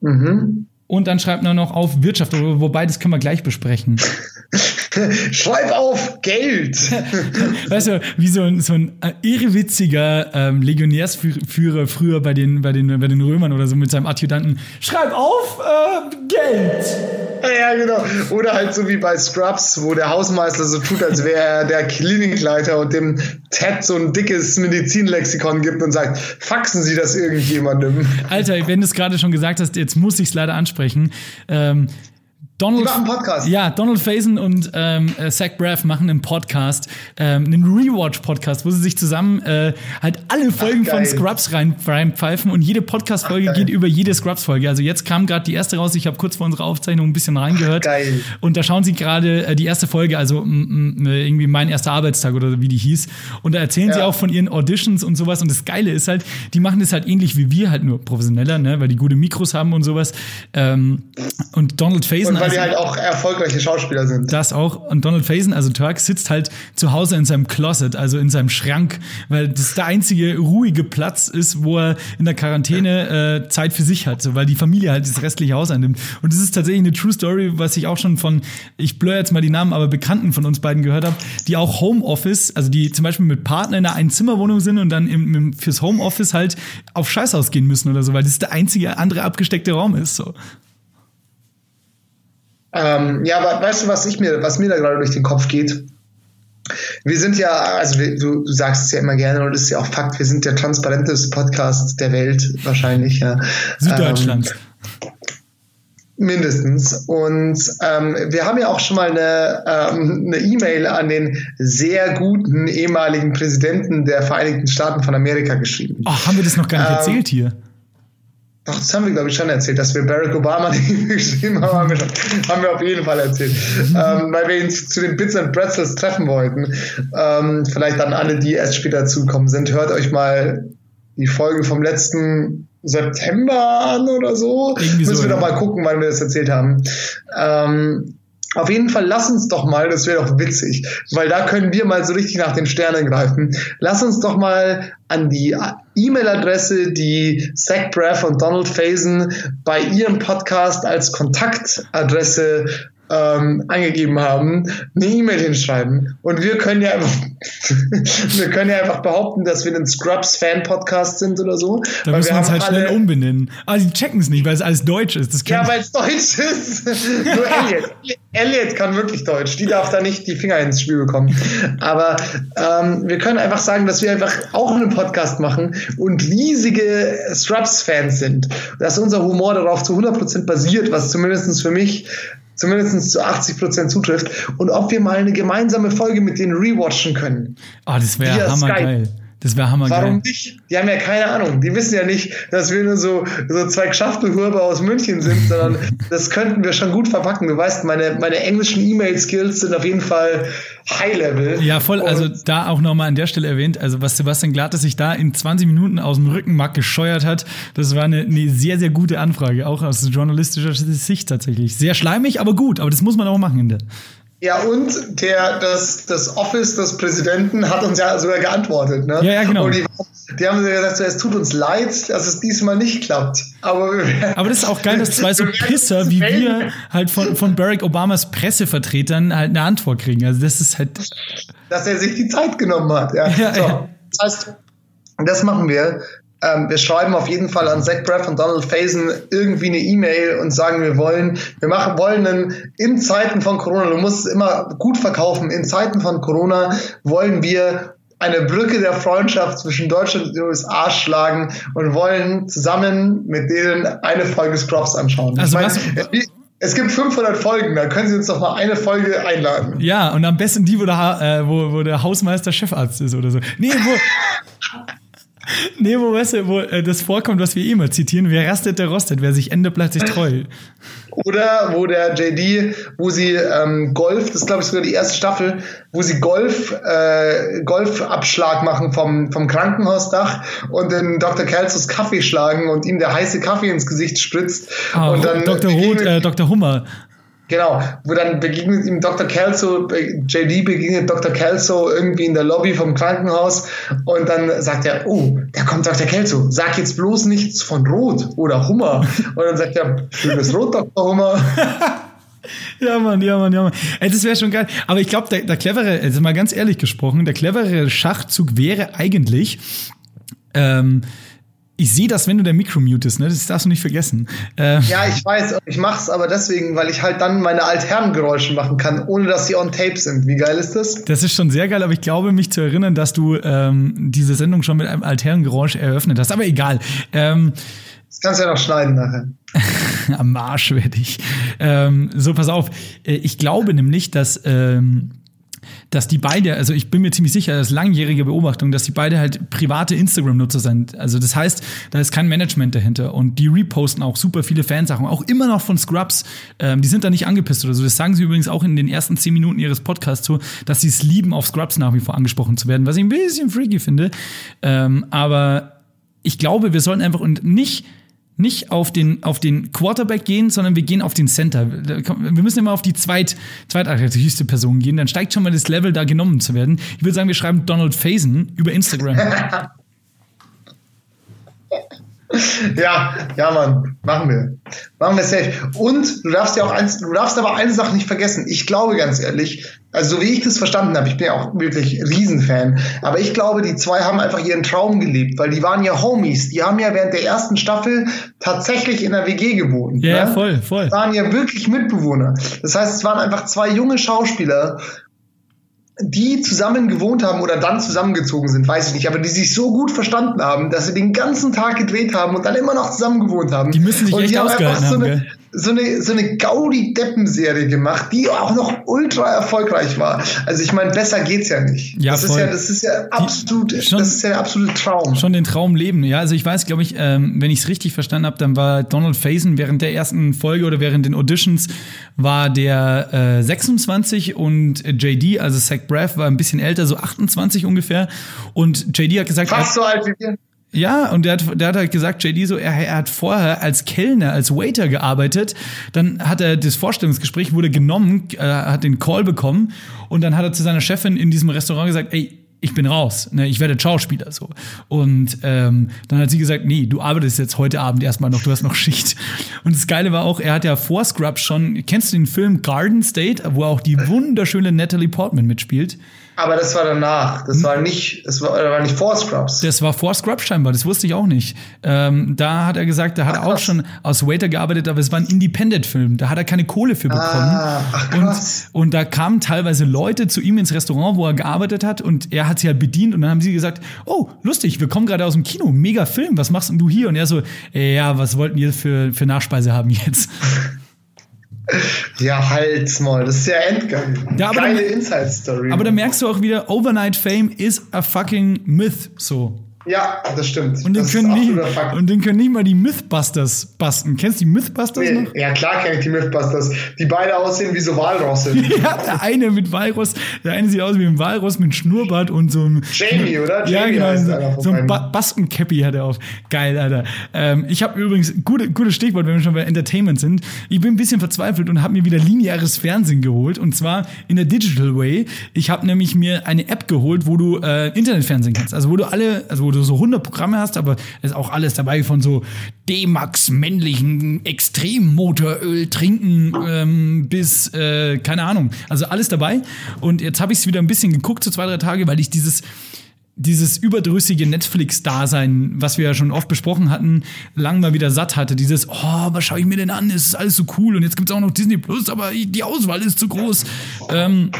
Mhm. Und dann schreibt man noch auf Wirtschaft, wobei das können wir gleich besprechen. Schreib auf Geld. Weißt du, wie so ein, so ein äh, irrewitziger ähm, Legionärsführer früher bei den, bei, den, bei den Römern oder so mit seinem Adjutanten. Schreib auf äh, Geld! ja, genau. Oder halt so wie bei Scrubs, wo der Hausmeister so tut, als wäre er der Klinikleiter und dem Ted so ein dickes Medizinlexikon gibt und sagt, faxen Sie das irgendjemandem. Alter, wenn du es gerade schon gesagt hast, jetzt muss ich es leider ansprechen. Ähm, Donald, Die machen einen Podcast. Ja, Donald Faison und ähm, äh, Zach Braff machen einen Podcast, ähm, einen Rewatch-Podcast, wo sie sich zusammen äh, halt alle Folgen von geil. Scrubs rein, reinpfeifen und jede Podcast-Folge Ach, geht über jede Scrubs-Folge. Also jetzt kam gerade die erste raus, ich habe kurz vor unserer Aufzeichnung ein bisschen reingehört. geil. Und da schauen sie gerade äh, die erste Folge, also irgendwie mein erster Arbeitstag oder wie die hieß. Und da erzählen sie Ja. auch von ihren Auditions und sowas. Und das Geile ist halt, die machen das halt ähnlich wie wir, halt nur professioneller, ne, weil die gute Mikros haben und sowas. Ähm, und Donald Faison. Und weil die halt auch erfolgreiche Schauspieler sind. das auch. Und Donald Faison, also Turk, sitzt halt zu Hause in seinem Closet, also in seinem Schrank, weil das der einzige ruhige Platz ist, wo er in der Quarantäne äh, Zeit für sich hat, so, weil die Familie halt das restliche Haus einnimmt. Und das ist tatsächlich eine True Story, was ich auch schon von, ich blur jetzt mal die Namen, aber Bekannten von uns beiden gehört habe, die auch Homeoffice, also die zum Beispiel mit Partner in einer Einzimmerwohnung sind und dann im, im, fürs Homeoffice halt auf Scheißhaus gehen müssen oder so, weil das der einzige andere abgesteckte Raum ist. So. Ähm, ja, aber weißt du, was ich mir, was mir da gerade durch den Kopf geht? Wir sind ja, also wir, du, du sagst es ja immer gerne und es ist ja auch Fakt, wir sind der transparenteste Podcast der Welt wahrscheinlich, ja. Süddeutschland. Ähm, mindestens. Und ähm, wir haben ja auch schon mal eine ähm, E-Mail an den sehr guten ehemaligen Präsidenten der Vereinigten Staaten von Amerika geschrieben. Oh, haben wir das noch gar nicht Ähm, erzählt hier? Doch, das haben wir, glaube ich, schon erzählt, dass wir Barack Obama E-Mail geschrieben haben, haben wir, schon, haben wir auf jeden Fall erzählt. ähm, weil wir ihn zu, zu den Bits and Pretzels treffen wollten. Ähm, vielleicht an alle, die erst später zukommen sind, hört euch mal die Folge vom letzten September an oder so. Irgendwie so, Müssen wir ja. doch mal gucken, wann wir das erzählt haben. Ähm, auf jeden Fall, lass uns doch mal, das wäre doch witzig, weil da können wir mal so richtig nach den Sternen greifen. Lass uns doch mal an die E-Mail-Adresse, die Zach Braff und Donald Faison bei ihrem Podcast als Kontaktadresse ähm, angegeben haben, eine E-Mail hinschreiben. Und wir können ja einfach, wir können ja einfach behaupten, dass wir ein Scrubs-Fan-Podcast sind oder so. Da müssen wir uns halt schnell umbenennen. Aber die checken es nicht, weil es alles Deutsch ist. Ja, weil es Deutsch ist. Nur Elliot. Elliot kann wirklich Deutsch. Die darf da nicht die Finger ins Spiel bekommen. Aber ähm, wir können einfach sagen, dass wir einfach auch einen Podcast machen und riesige Scrubs-Fans sind. Dass unser Humor darauf zu 100% basiert, was zumindest für mich zumindest zu 80% zutrifft. Und ob wir mal eine gemeinsame Folge mit denen rewatchen können. Oh, das wäre hammergeil. Das wäre hammergeil. Warum nicht? Die haben ja keine Ahnung. Die wissen ja nicht, dass wir nur so, so zwei Geschäftelhuber aus München sind, sondern das könnten wir schon gut verpacken. Du weißt, meine, meine englischen E-Mail-Skills sind auf jeden Fall High-Level. Ja, voll. Also Und da auch nochmal an der Stelle erwähnt, also was Sebastian Glattes sich da in 20 Minuten aus dem Rückenmark gescheuert hat, das war eine, eine sehr, sehr gute Anfrage, auch aus journalistischer Sicht tatsächlich. Sehr schleimig, aber gut, aber das muss man auch machen. In der. Ja, und der, das, das Office des Präsidenten hat uns ja sogar geantwortet. Ne? Ja, ja, genau. Und die, die haben gesagt, so, es tut uns leid, dass es diesmal nicht klappt. Aber, Aber das ist auch geil, dass zwei so Pisser wie wir halt von, von Barack Obamas Pressevertretern halt eine Antwort kriegen. Also das ist halt. dass er sich die Zeit genommen hat. Ja. Ja, so, ja. Das heißt, das machen wir. Ähm, wir schreiben auf jeden Fall an Zach Braff und Donald Faison irgendwie eine E-Mail und sagen, wir wollen, wir machen, wollen einen, in Zeiten von Corona, du musst es immer gut verkaufen, in Zeiten von Corona wollen wir eine Brücke der Freundschaft zwischen Deutschland und den USA schlagen und wollen zusammen mit denen eine Folge Scrubs anschauen. Also ich was- meine, es gibt 500 Folgen, da können Sie uns doch mal eine Folge einladen. Ja, und am besten die, wo der, Ha- äh, wo, wo der Hausmeister Chefarzt ist oder so. Nee, wo. Nee, wo, weißt du, wo äh, das vorkommt, was wir eh immer zitieren, wer rastet, der rostet, wer sich ändert, bleibt sich treu. Oder wo der JD, wo sie ähm, Golf, das ist glaube ich sogar die erste Staffel, wo sie Golf, äh, Golfabschlag machen vom, vom Krankenhausdach und den Dr. Kelsos Kaffee schlagen und ihm der heiße Kaffee ins Gesicht spritzt. Ah, und dann Dr. Roth, äh, Dr. Hummer. Genau, wo dann begegnet ihm Dr. Kelso, JD begegnet Dr. Kelso irgendwie in der Lobby vom Krankenhaus und dann sagt er, oh, da kommt Dr. Kelso, sag jetzt bloß nichts von Rot oder Hummer. Und dann sagt er, schönes Rot, Dr. Hummer. Ja, Mann, ja, Mann, ja, Mann. Ey, das wäre schon geil. Aber ich glaube, der, der clevere, also mal ganz ehrlich gesprochen, der clevere Schachzug wäre eigentlich, ähm, ich sehe das, wenn du der Mikro mutest, ne? Das darfst du nicht vergessen. Ähm, Ja, ich weiß, ich mach's aber deswegen, weil ich halt dann meine Altherrengeräusche machen kann, ohne dass sie on tape sind. Wie geil ist das? Das ist schon sehr geil, aber ich glaube, mich zu erinnern, dass du ähm, diese Sendung schon mit einem alternen Geräusch eröffnet hast. Aber egal. Ähm, Das kannst du ja noch schneiden nachher. Am Marsch werde ich. Ähm, so, pass auf. Äh, Ich glaube nämlich, dass. Ähm, dass die beide, also ich bin mir ziemlich sicher, das ist langjährige Beobachtung, dass die beide halt private Instagram-Nutzer sind. Also das heißt, da ist kein Management dahinter und die reposten auch super viele Fansachen, auch immer noch von Scrubs. Ähm, die sind da nicht angepisst oder so. Das sagen sie übrigens auch in den ersten zehn Minuten ihres Podcasts so, dass sie es lieben, auf Scrubs nach wie vor angesprochen zu werden, was ich ein bisschen freaky finde. Ähm, aber ich glaube, wir sollten einfach und nicht nicht auf den, auf den Quarterback gehen, sondern wir gehen auf den Center. Wir müssen immer auf die zweit, zweitattraktivste Person gehen. Dann steigt schon mal das Level, da genommen zu werden. Ich würde sagen, wir schreiben Donald Faison über Instagram. Ja, ja, Mann, machen wir. Machen wir safe. Und du darfst ja auch eins, du darfst aber eine Sache nicht vergessen. Ich glaube ganz ehrlich, also so wie ich das verstanden habe, ich bin ja auch wirklich Riesenfan, aber ich glaube, die zwei haben einfach ihren Traum gelebt, weil die waren ja Homies. Die haben ja während der ersten Staffel tatsächlich in der WG gewohnt. Ja, ne? voll, voll. Die waren ja wirklich Mitbewohner. Das heißt, es waren einfach zwei junge Schauspieler, die zusammen gewohnt haben oder dann zusammengezogen sind, weiß ich nicht, aber die sich so gut verstanden haben, dass sie den ganzen Tag gedreht haben und dann immer noch zusammen gewohnt haben. Die müssen sich und echt die haben ausgehalten einfach so haben, eine, gell? So eine, so eine Gaudi-Deppen-Serie gemacht, die auch noch ultra erfolgreich war. Also ich meine, besser geht's ja nicht. Ja, das voll. ist ja, das ist ja absolut, schon- das ist ja der absolute Traum. Schon den Traum leben. Ja, also ich weiß, glaube ich, ähm, wenn ich es richtig verstanden habe, dann war Donald Faison während der ersten Folge oder während den Auditions war der äh, 26 und JD, also Zach Braff, war ein bisschen älter, so 28 ungefähr. Und JD hat gesagt, er, Fast so alt wie wir. Ja, und der hat, der hat halt gesagt, JD so, er, er hat vorher als Kellner, als Waiter gearbeitet. Dann hat er das Vorstellungsgespräch, wurde genommen, äh, hat den Call bekommen und dann hat er zu seiner Chefin in diesem Restaurant gesagt, ey, ich bin raus, ne, ich werde Schauspieler so. Und ähm, dann hat sie gesagt, nee, du arbeitest jetzt heute Abend erstmal noch, du hast noch Schicht. Und das Geile war auch, er hat ja vor Scrubs schon, kennst du den Film Garden State, wo auch die wunderschöne Natalie Portman mitspielt? Aber das war danach. Das war nicht, das war, das war nicht vor Scrubs. Das war vor Scrub scheinbar, das wusste ich auch nicht. Ähm, da hat er gesagt, da hat er auch krass. schon als Waiter gearbeitet, aber es war ein Independent-Film. Da hat er keine Kohle für bekommen. Ah, ach, krass. Und, und da kamen teilweise Leute zu ihm ins Restaurant, wo er gearbeitet hat, und er hat sie halt bedient und dann haben sie gesagt, oh, lustig, wir kommen gerade aus dem Kino, mega Film, was machst denn du hier? Und er so, "Äh, ja, was wollten ihr für, für Nachspeise haben jetzt? Ja, halt's mal. Das ist ja endgeil. Ja, aber Geile Inside-Story. Aber da merkst du auch wieder, Overnight Fame is a fucking myth, so. Ja, das stimmt. Und den, das können nicht, und den können nicht mal die Mythbusters basten. Kennst du die Mythbusters noch? Nee, ja, klar kenne ich die Mythbusters, die beide aussehen wie so Walrosse. Ja, der eine mit Walross, der eine sieht aus wie ein Walross mit Schnurrbart und so einem. Jamie, oder? ja, Jamie genau. heißt So, so ein ba Baskencappy hat er auf. Geil, Alter. Ähm, ich habe übrigens, gute, gutes Stichwort, wenn wir schon bei Entertainment sind. Ich bin ein bisschen verzweifelt und habe mir wieder lineares Fernsehen geholt. Und zwar in der Digital Way. Ich habe nämlich mir eine App geholt, wo du äh, Internetfernsehen kannst. Also wo du alle, also wo du so 100 Programme hast, aber es ist auch alles dabei von so D-Max männlichen Extremmotoröl trinken ähm, bis, äh, keine Ahnung. Also alles dabei. Und jetzt habe ich es wieder ein bisschen geguckt, so zwei, drei Tage, weil ich dieses dieses überdrüssige Netflix-Dasein, was wir ja schon oft besprochen hatten, lang mal wieder satt hatte. Dieses, oh, was schaue ich mir denn an? Es ist alles so cool und jetzt gibt es auch noch Disney Plus, aber die Auswahl ist zu groß. Ähm,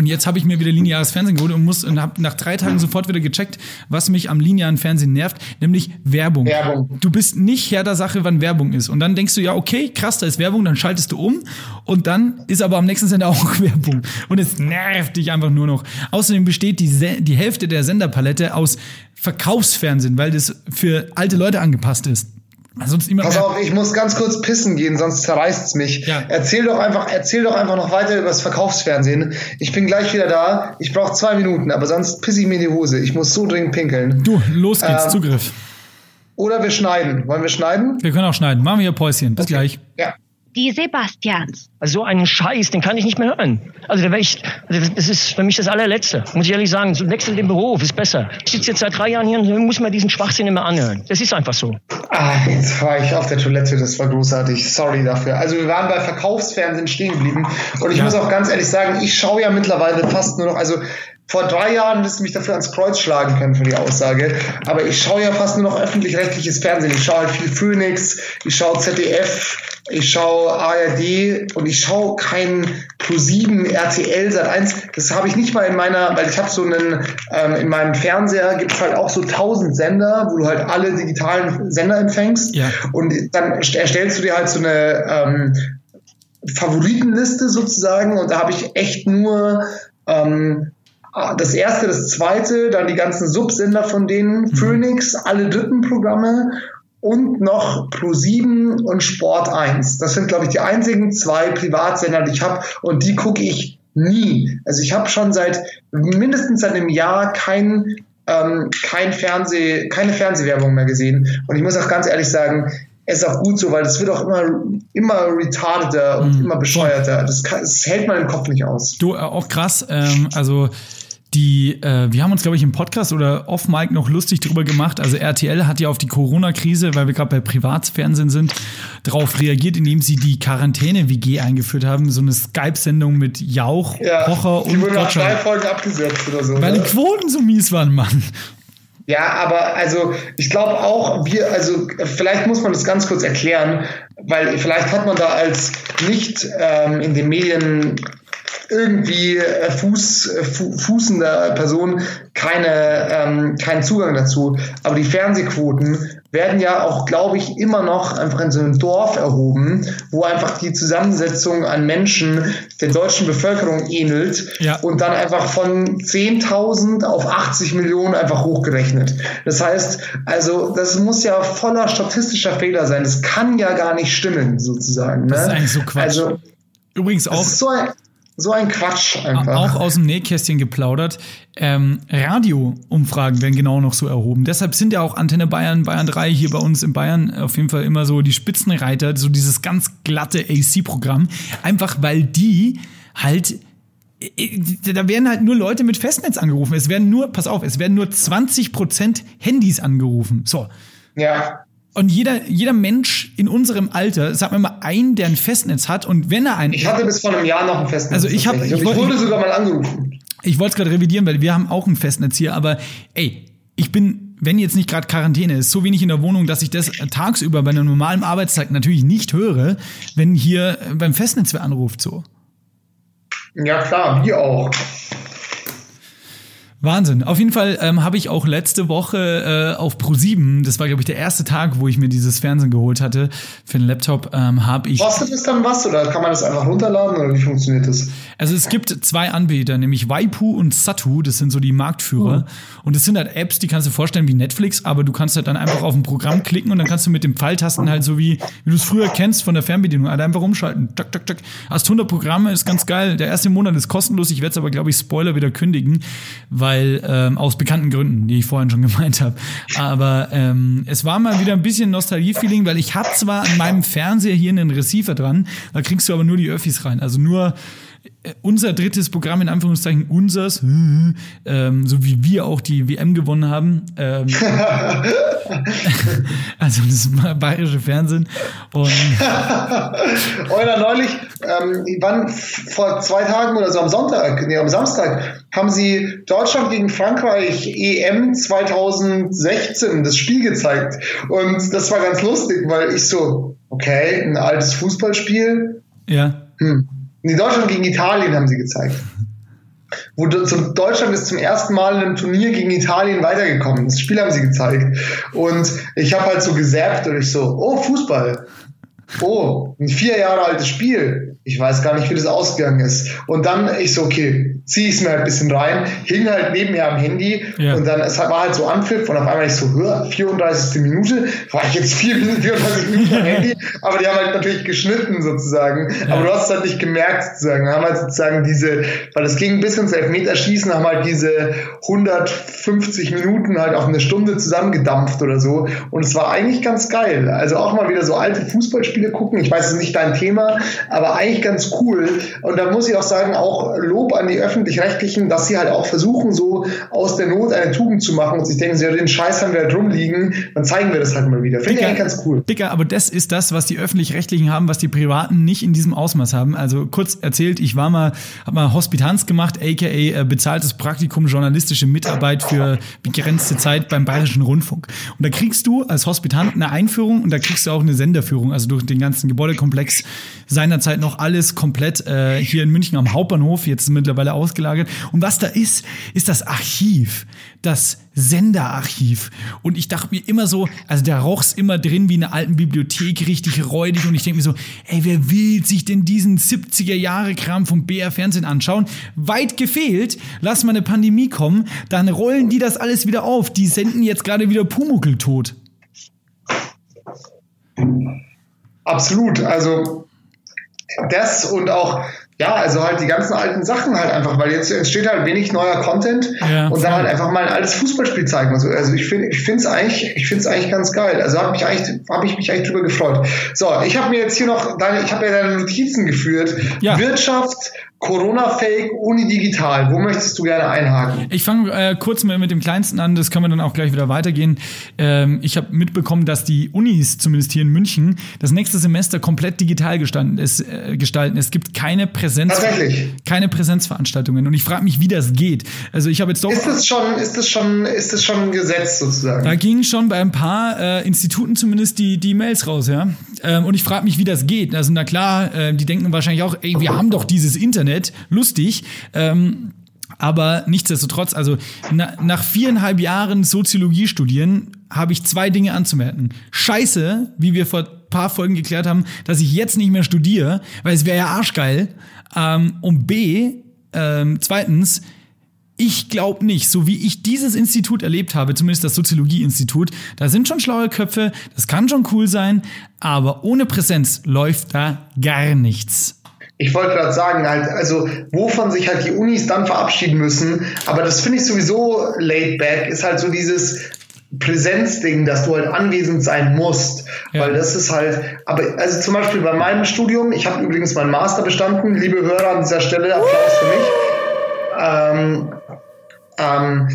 und jetzt habe ich mir wieder lineares Fernsehen geholt und muss und habe nach drei Tagen sofort wieder gecheckt, was mich am linearen Fernsehen nervt, nämlich Werbung. Werbung. Du bist nicht Herr der Sache, wann Werbung ist. Und dann denkst du, ja, okay, krass, da ist Werbung, dann schaltest du um und dann ist aber am nächsten Sender auch Werbung. Und es nervt dich einfach nur noch. Außerdem besteht die, Se die Hälfte der Senderpalette aus Verkaufsfernsehen, weil das für alte Leute angepasst ist. Sonst immer Pass auf, ich muss ganz kurz pissen gehen, sonst zerreißt's mich. Ja. Erzähl doch einfach, erzähl doch einfach noch weiter über das Verkaufsfernsehen. Ich bin gleich wieder da. Ich brauche zwei Minuten, aber sonst pisse ich mir in die Hose. Ich muss so dringend pinkeln. Du, los geht's, Ähm, Zugriff. Oder wir schneiden. Wollen wir schneiden? Wir können auch schneiden. Machen wir hier Päuschen. Bis gleich. Ja. Die Sebastians. Also so einen Scheiß, den kann ich nicht mehr hören. Also da ich, also das ist für mich das allerletzte. Muss ich ehrlich sagen, so wechsel den Beruf, ist besser. Ich sitze jetzt seit drei Jahren hier und muss mir diesen Schwachsinn immer anhören. Das ist einfach so. Ah, jetzt war ich auf der Toilette, das war großartig. Sorry dafür. Also wir waren bei Verkaufsfernsehen stehen geblieben. Und ich Ja. muss auch ganz ehrlich sagen, ich schaue ja mittlerweile fast nur noch, also vor drei Jahren wirst du mich dafür ans Kreuz schlagen können für die Aussage. Aber ich schaue ja fast nur noch öffentlich-rechtliches Fernsehen. Ich schaue halt viel Phoenix, ich schaue ZDF, ich schaue ARD und ich schaue kein Pro7, RTL, Sat 1. Das habe ich nicht mal in meiner, weil ich habe so einen, ähm, in meinem Fernseher gibt es halt auch so tausend Sender, wo du halt alle digitalen Sender empfängst. Ja. Und dann erstellst du dir halt so eine ähm, Favoritenliste sozusagen und da habe ich echt nur ähm, das erste, das zweite, dann die ganzen Subsender von denen, mhm. Phoenix, alle dritten Programme und noch Pro7 und Sport 1. Das sind, glaube ich, die einzigen zwei Privatsender, die ich habe und die gucke ich nie. Also ich habe schon seit mindestens seit einem Jahr kein, ähm, kein Fernseh, keine Fernsehwerbung mehr gesehen. Und ich muss auch ganz ehrlich sagen, ist auch gut so, weil es wird auch immer, immer retardeter und mhm. immer bescheuerter. Das, kann, das, hält man im Kopf nicht aus. Du, äh, auch krass. Ähm, also die, äh, wir haben uns, glaube ich, im Podcast oder off-Mic noch lustig drüber gemacht. Also RTL hat ja auf die Corona-Krise, weil wir gerade bei Privatfernsehen sind, darauf reagiert, indem sie die Quarantäne-WG eingeführt haben. So eine Skype-Sendung mit Jauch, ja, Pocher und Die wurden nach drei Folgen abgesetzt oder so. Weil oder? die Quoten so mies waren, Mann. Ja, aber also ich glaube auch, wir, also vielleicht muss man das ganz kurz erklären, weil vielleicht hat man da als nicht ähm, in den Medien irgendwie äh, Fuß, äh, fu fußender Person keine, ähm, keinen Zugang dazu. Aber die Fernsehquoten werden ja auch, glaube ich, immer noch einfach in so einem Dorf erhoben, wo einfach die Zusammensetzung an Menschen der deutschen Bevölkerung ähnelt ja. und dann einfach von 10.000 auf 80 Millionen einfach hochgerechnet. Das heißt, also das muss ja voller statistischer Fehler sein. Das kann ja gar nicht stimmen, sozusagen. Ne? Das ist eigentlich so Quatsch. Also, Übrigens auch. So ein, so ein Quatsch einfach. Auch aus dem Nähkästchen geplaudert. Ähm, Radio-Umfragen werden genau noch so erhoben. Deshalb sind ja auch Antenne Bayern, Bayern 3 hier bei uns in Bayern auf jeden Fall immer so die Spitzenreiter, so dieses ganz glatte AC-Programm. Einfach weil die halt äh, da werden halt nur Leute mit Festnetz angerufen. Es werden nur, pass auf, es werden nur 20% Handys angerufen. So. Ja. Und jeder, jeder Mensch in unserem Alter, sag mir mal, einen, der ein Festnetz hat und wenn er ein. Ich hatte bis vor einem Jahr noch ein Festnetz. Also ich habe, ich, ich, wurde sogar mal angerufen. Ich wollte es gerade revidieren, weil wir haben auch ein Festnetz hier, aber ey, ich bin, wenn jetzt nicht gerade Quarantäne ist, so wenig in der Wohnung, dass ich das tagsüber bei einem normalen Arbeitstag natürlich nicht höre, wenn hier beim Festnetz wer anruft so. Ja klar, wir auch. Wahnsinn. Auf jeden Fall ähm, habe ich auch letzte Woche äh, auf Pro7, das war glaube ich der erste Tag, wo ich mir dieses Fernsehen geholt hatte für den Laptop, ähm, habe ich. Kostet es dann was oder kann man das einfach runterladen oder wie funktioniert das? Also es gibt zwei Anbieter, nämlich Waipu und Satu, das sind so die Marktführer. Oh. Und das sind halt Apps, die kannst du vorstellen wie Netflix, aber du kannst halt dann einfach auf ein Programm klicken und dann kannst du mit dem Pfeiltasten halt so wie, wie du es früher kennst von der Fernbedienung, halt einfach umschalten. Tschak, tschak, tschak. Hast 100 Programme, ist ganz geil. Der erste Monat ist kostenlos, ich werde es aber glaube ich Spoiler wieder kündigen, weil weil ähm, aus bekannten Gründen, die ich vorhin schon gemeint habe. Aber ähm, es war mal wieder ein bisschen Nostalgie-Feeling, weil ich habe zwar an meinem Fernseher hier einen Receiver dran, da kriegst du aber nur die Öffis rein. Also nur unser drittes Programm, in Anführungszeichen unsers, ähm, so wie wir auch die WM gewonnen haben. Ähm, also das bayerische Fernsehen. Und Euer neulich, ähm, wann vor zwei Tagen oder so am Sonntag, nee, am Samstag, haben sie Deutschland gegen Frankreich EM 2016 das Spiel gezeigt. Und das war ganz lustig, weil ich so, okay, ein altes Fußballspiel. Ja. Hm Nee, Deutschland gegen Italien haben sie gezeigt. Wo Deutschland ist zum ersten Mal in einem Turnier gegen Italien weitergekommen. Das Spiel haben sie gezeigt. Und ich habe halt so gesäppt und ich so, oh, Fußball. Oh, ein vier Jahre altes Spiel. Ich weiß gar nicht, wie das ausgegangen ist. Und dann ich so, okay, ziehe ich es mir halt ein bisschen rein, hing halt nebenher am Handy ja. und dann es war halt so Anpfiff und auf einmal ich so, hör, 34. Minute, war ich jetzt 4 Minuten, 34 Minuten am Handy, aber die haben halt natürlich geschnitten sozusagen, ja. aber du hast es halt nicht gemerkt sozusagen, haben halt sozusagen diese, weil es ging bis ins Elfmeterschießen, haben halt diese 150 Minuten halt auf eine Stunde zusammengedampft oder so und es war eigentlich ganz geil, also auch mal wieder so alte Fußballspiele gucken, ich weiß, es ist nicht dein Thema, aber eigentlich ganz cool und da muss ich auch sagen, auch Lob an die Öffentlichkeit öffentlich-rechtlichen, dass sie halt auch versuchen, so aus der Not eine Tugend zu machen und sich denken, ja, den Scheiß haben wir halt rumliegen, dann zeigen wir das halt mal wieder. Finde ich eigentlich ganz cool. Dicker, aber das ist das, was die öffentlich-rechtlichen haben, was die Privaten nicht in diesem Ausmaß haben. Also kurz erzählt, ich war mal, habe mal Hospitanz gemacht, aka äh, bezahltes Praktikum journalistische Mitarbeit für begrenzte Zeit beim Bayerischen Rundfunk. Und da kriegst du als Hospitant eine Einführung und da kriegst du auch eine Senderführung, also durch den ganzen Gebäudekomplex seinerzeit noch alles komplett äh, hier in München am Hauptbahnhof, jetzt mittlerweile ausgelagert. Und was da ist, ist das Archiv, das Senderarchiv. Und ich dachte mir immer so, also da roch's immer drin wie in einer alten Bibliothek, richtig räudig. Und ich denke mir so, ey, wer will sich denn diesen 70er Jahre Kram vom BR Fernsehen anschauen? Weit gefehlt, lass mal eine Pandemie kommen, dann rollen die das alles wieder auf. Die senden jetzt gerade wieder Pumuckel tot. Absolut. Also das und auch ja, also halt die ganzen alten Sachen halt einfach, weil jetzt entsteht halt wenig neuer Content ja, und dann halt einfach mal ein altes Fußballspiel zeigen. Also, also ich finde, ich finde es eigentlich, ich finde es eigentlich ganz geil. Also habe mich eigentlich, habe ich mich eigentlich drüber gefreut. So, ich habe mir jetzt hier noch deine, ich habe ja deine Notizen geführt. Ja. Wirtschaft, Corona-Fake, Uni digital. Wo möchtest du gerne einhaken? Ich fange äh, kurz mal mit dem kleinsten an, das können wir dann auch gleich wieder weitergehen. Ähm, ich habe mitbekommen, dass die Unis, zumindest hier in München, das nächste Semester komplett digital ist, äh, gestalten. Es gibt keine Präsenz, keine Präsenzveranstaltungen. Und ich frage mich, wie das geht. Also ich habe jetzt doch. Ist das schon, ist das schon, ist das schon ein Gesetz sozusagen? Da gingen schon bei ein paar äh, Instituten zumindest die, die Mails raus, ja. Ähm, und ich frage mich, wie das geht. Also na klar, äh, die denken wahrscheinlich auch, ey, wir haben doch dieses Internet. Internet. Lustig. Ähm, aber nichtsdestotrotz, also na, nach viereinhalb Jahren Soziologie studieren, habe ich zwei Dinge anzumerken. Scheiße, wie wir vor ein paar Folgen geklärt haben, dass ich jetzt nicht mehr studiere, weil es wäre ja arschgeil. Ähm, und B, ähm, zweitens, ich glaube nicht, so wie ich dieses Institut erlebt habe, zumindest das Soziologie-Institut, da sind schon schlaue Köpfe, das kann schon cool sein, aber ohne Präsenz läuft da gar nichts ich wollte gerade sagen, halt, also wovon sich halt die Unis dann verabschieden müssen, aber das finde ich sowieso laid back, ist halt so dieses Präsenzding, dass du halt anwesend sein musst, ja. weil das ist halt, aber also zum Beispiel bei meinem Studium, ich habe übrigens meinen Master bestanden, liebe Hörer an dieser Stelle, Applaus für mich. Ähm, ähm,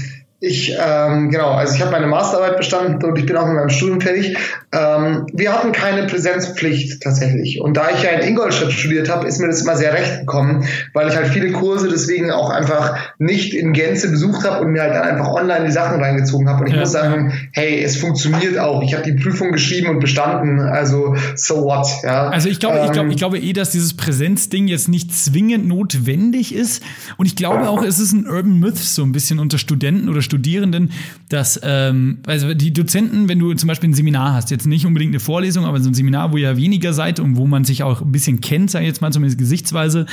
ich, ähm, genau, also ich habe meine Masterarbeit bestanden und ich bin auch mit meinem Studium fertig. Ähm, wir hatten keine Präsenzpflicht tatsächlich. Und da ich ja in Ingolstadt studiert habe, ist mir das immer sehr recht gekommen, weil ich halt viele Kurse deswegen auch einfach nicht in Gänze besucht habe und mir halt dann einfach online die Sachen reingezogen habe. Und ich ja. muss sagen, hey, es funktioniert auch. Ich habe die Prüfung geschrieben und bestanden. Also so what, ja. Also ich glaube, ähm, ich glaube, ich glaube eh, dass dieses Präsenzding jetzt nicht zwingend notwendig ist. Und ich glaube auch, es ist ein Urban Myth so ein bisschen unter Studenten oder Studierenden, dass ähm, also die Dozenten, wenn du zum Beispiel ein Seminar hast, jetzt nicht unbedingt eine Vorlesung, aber so ein Seminar, wo ihr weniger seid und wo man sich auch ein bisschen kennt, sag ich jetzt mal zumindest gesichtsweise,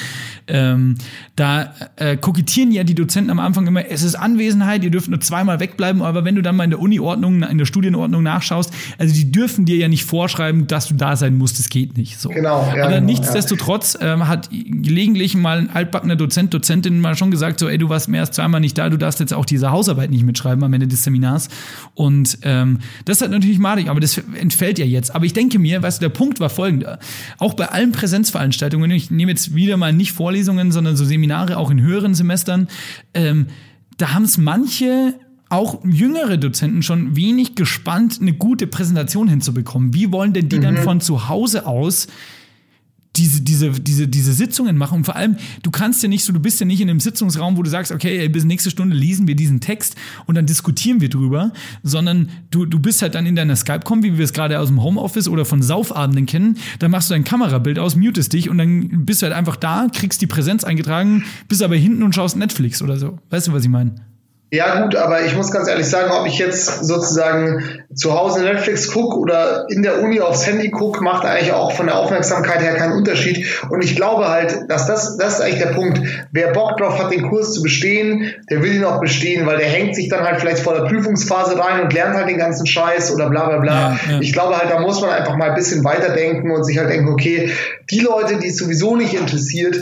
ähm, da äh, kokettieren ja die Dozenten am Anfang immer, es ist Anwesenheit, ihr dürft nur zweimal wegbleiben, aber wenn du dann mal in der Uni-Ordnung, in der Studienordnung nachschaust, also die dürfen dir ja nicht vorschreiben, dass du da sein musst, das geht nicht. So. Genau. Ja, aber genau, nichtsdestotrotz ähm, hat gelegentlich mal ein altbackener Dozent, Dozentin mal schon gesagt, so, ey, du warst mehr als zweimal nicht da, du darfst jetzt auch diese Hausarbeit nicht mitschreiben am Ende des Seminars. Und ähm, das halt natürlich malig, aber das entfällt ja jetzt. Aber ich denke mir, weißt du, der Punkt war folgender. Auch bei allen Präsenzveranstaltungen, ich nehme jetzt wieder mal nicht Vorlesungen, sondern so Seminare auch in höheren Semestern, ähm, da haben es manche auch jüngere Dozenten schon wenig gespannt, eine gute Präsentation hinzubekommen. Wie wollen denn die mhm. dann von zu Hause aus diese, diese, diese, diese Sitzungen machen. Und vor allem, du kannst ja nicht so, du bist ja nicht in einem Sitzungsraum, wo du sagst, okay, bis nächste Stunde lesen wir diesen Text und dann diskutieren wir drüber, sondern du, du bist halt dann in deiner Skype-Com, wie wir es gerade aus dem Homeoffice oder von Saufabenden kennen, dann machst du dein Kamerabild aus, mutest dich und dann bist du halt einfach da, kriegst die Präsenz eingetragen, bist aber hinten und schaust Netflix oder so. Weißt du, was ich meine? Ja gut, aber ich muss ganz ehrlich sagen, ob ich jetzt sozusagen zu Hause Netflix gucke oder in der Uni aufs Handy gucke, macht eigentlich auch von der Aufmerksamkeit her keinen Unterschied. Und ich glaube halt, dass das, das ist eigentlich der Punkt. Wer Bock drauf hat, den Kurs zu bestehen, der will ihn auch bestehen, weil der hängt sich dann halt vielleicht vor der Prüfungsphase rein und lernt halt den ganzen Scheiß oder bla bla bla. Ja, ja. Ich glaube halt, da muss man einfach mal ein bisschen weiterdenken und sich halt denken, okay, die Leute, die es sowieso nicht interessiert,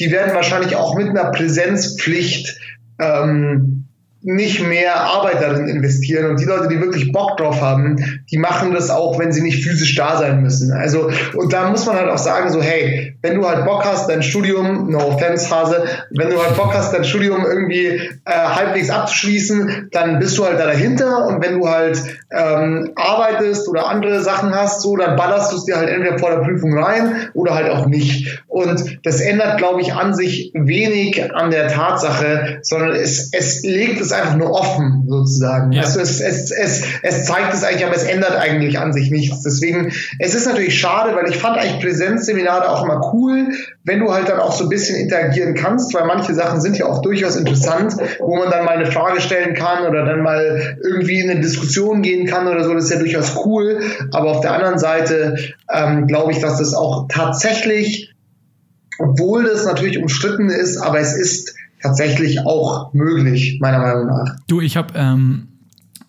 die werden wahrscheinlich auch mit einer Präsenzpflicht ähm, nicht mehr Arbeit darin investieren. Und die Leute, die wirklich Bock drauf haben, die machen das auch, wenn sie nicht physisch da sein müssen. Also, und da muss man halt auch sagen, so, hey, wenn du halt Bock hast, dein Studium, no offense, Hase, wenn du halt Bock hast, dein Studium irgendwie äh, halbwegs abzuschließen, dann bist du halt da dahinter. Und wenn du halt ähm, arbeitest oder andere Sachen hast, so, dann ballerst du es dir halt entweder vor der Prüfung rein oder halt auch nicht. Und das ändert, glaube ich, an sich wenig an der Tatsache, sondern es, es legt es einfach nur offen, sozusagen. Ja. Also es, es, es, es zeigt es eigentlich, aber es ändert eigentlich an sich nichts. Deswegen, es ist natürlich schade, weil ich fand eigentlich Präsenzseminare auch immer cool, wenn du halt dann auch so ein bisschen interagieren kannst, weil manche Sachen sind ja auch durchaus interessant, wo man dann mal eine Frage stellen kann oder dann mal irgendwie in eine Diskussion gehen kann oder so, das ist ja durchaus cool. Aber auf der anderen Seite ähm, glaube ich, dass das auch tatsächlich, obwohl das natürlich umstritten ist, aber es ist tatsächlich auch möglich, meiner Meinung nach. Du, ich habe ähm,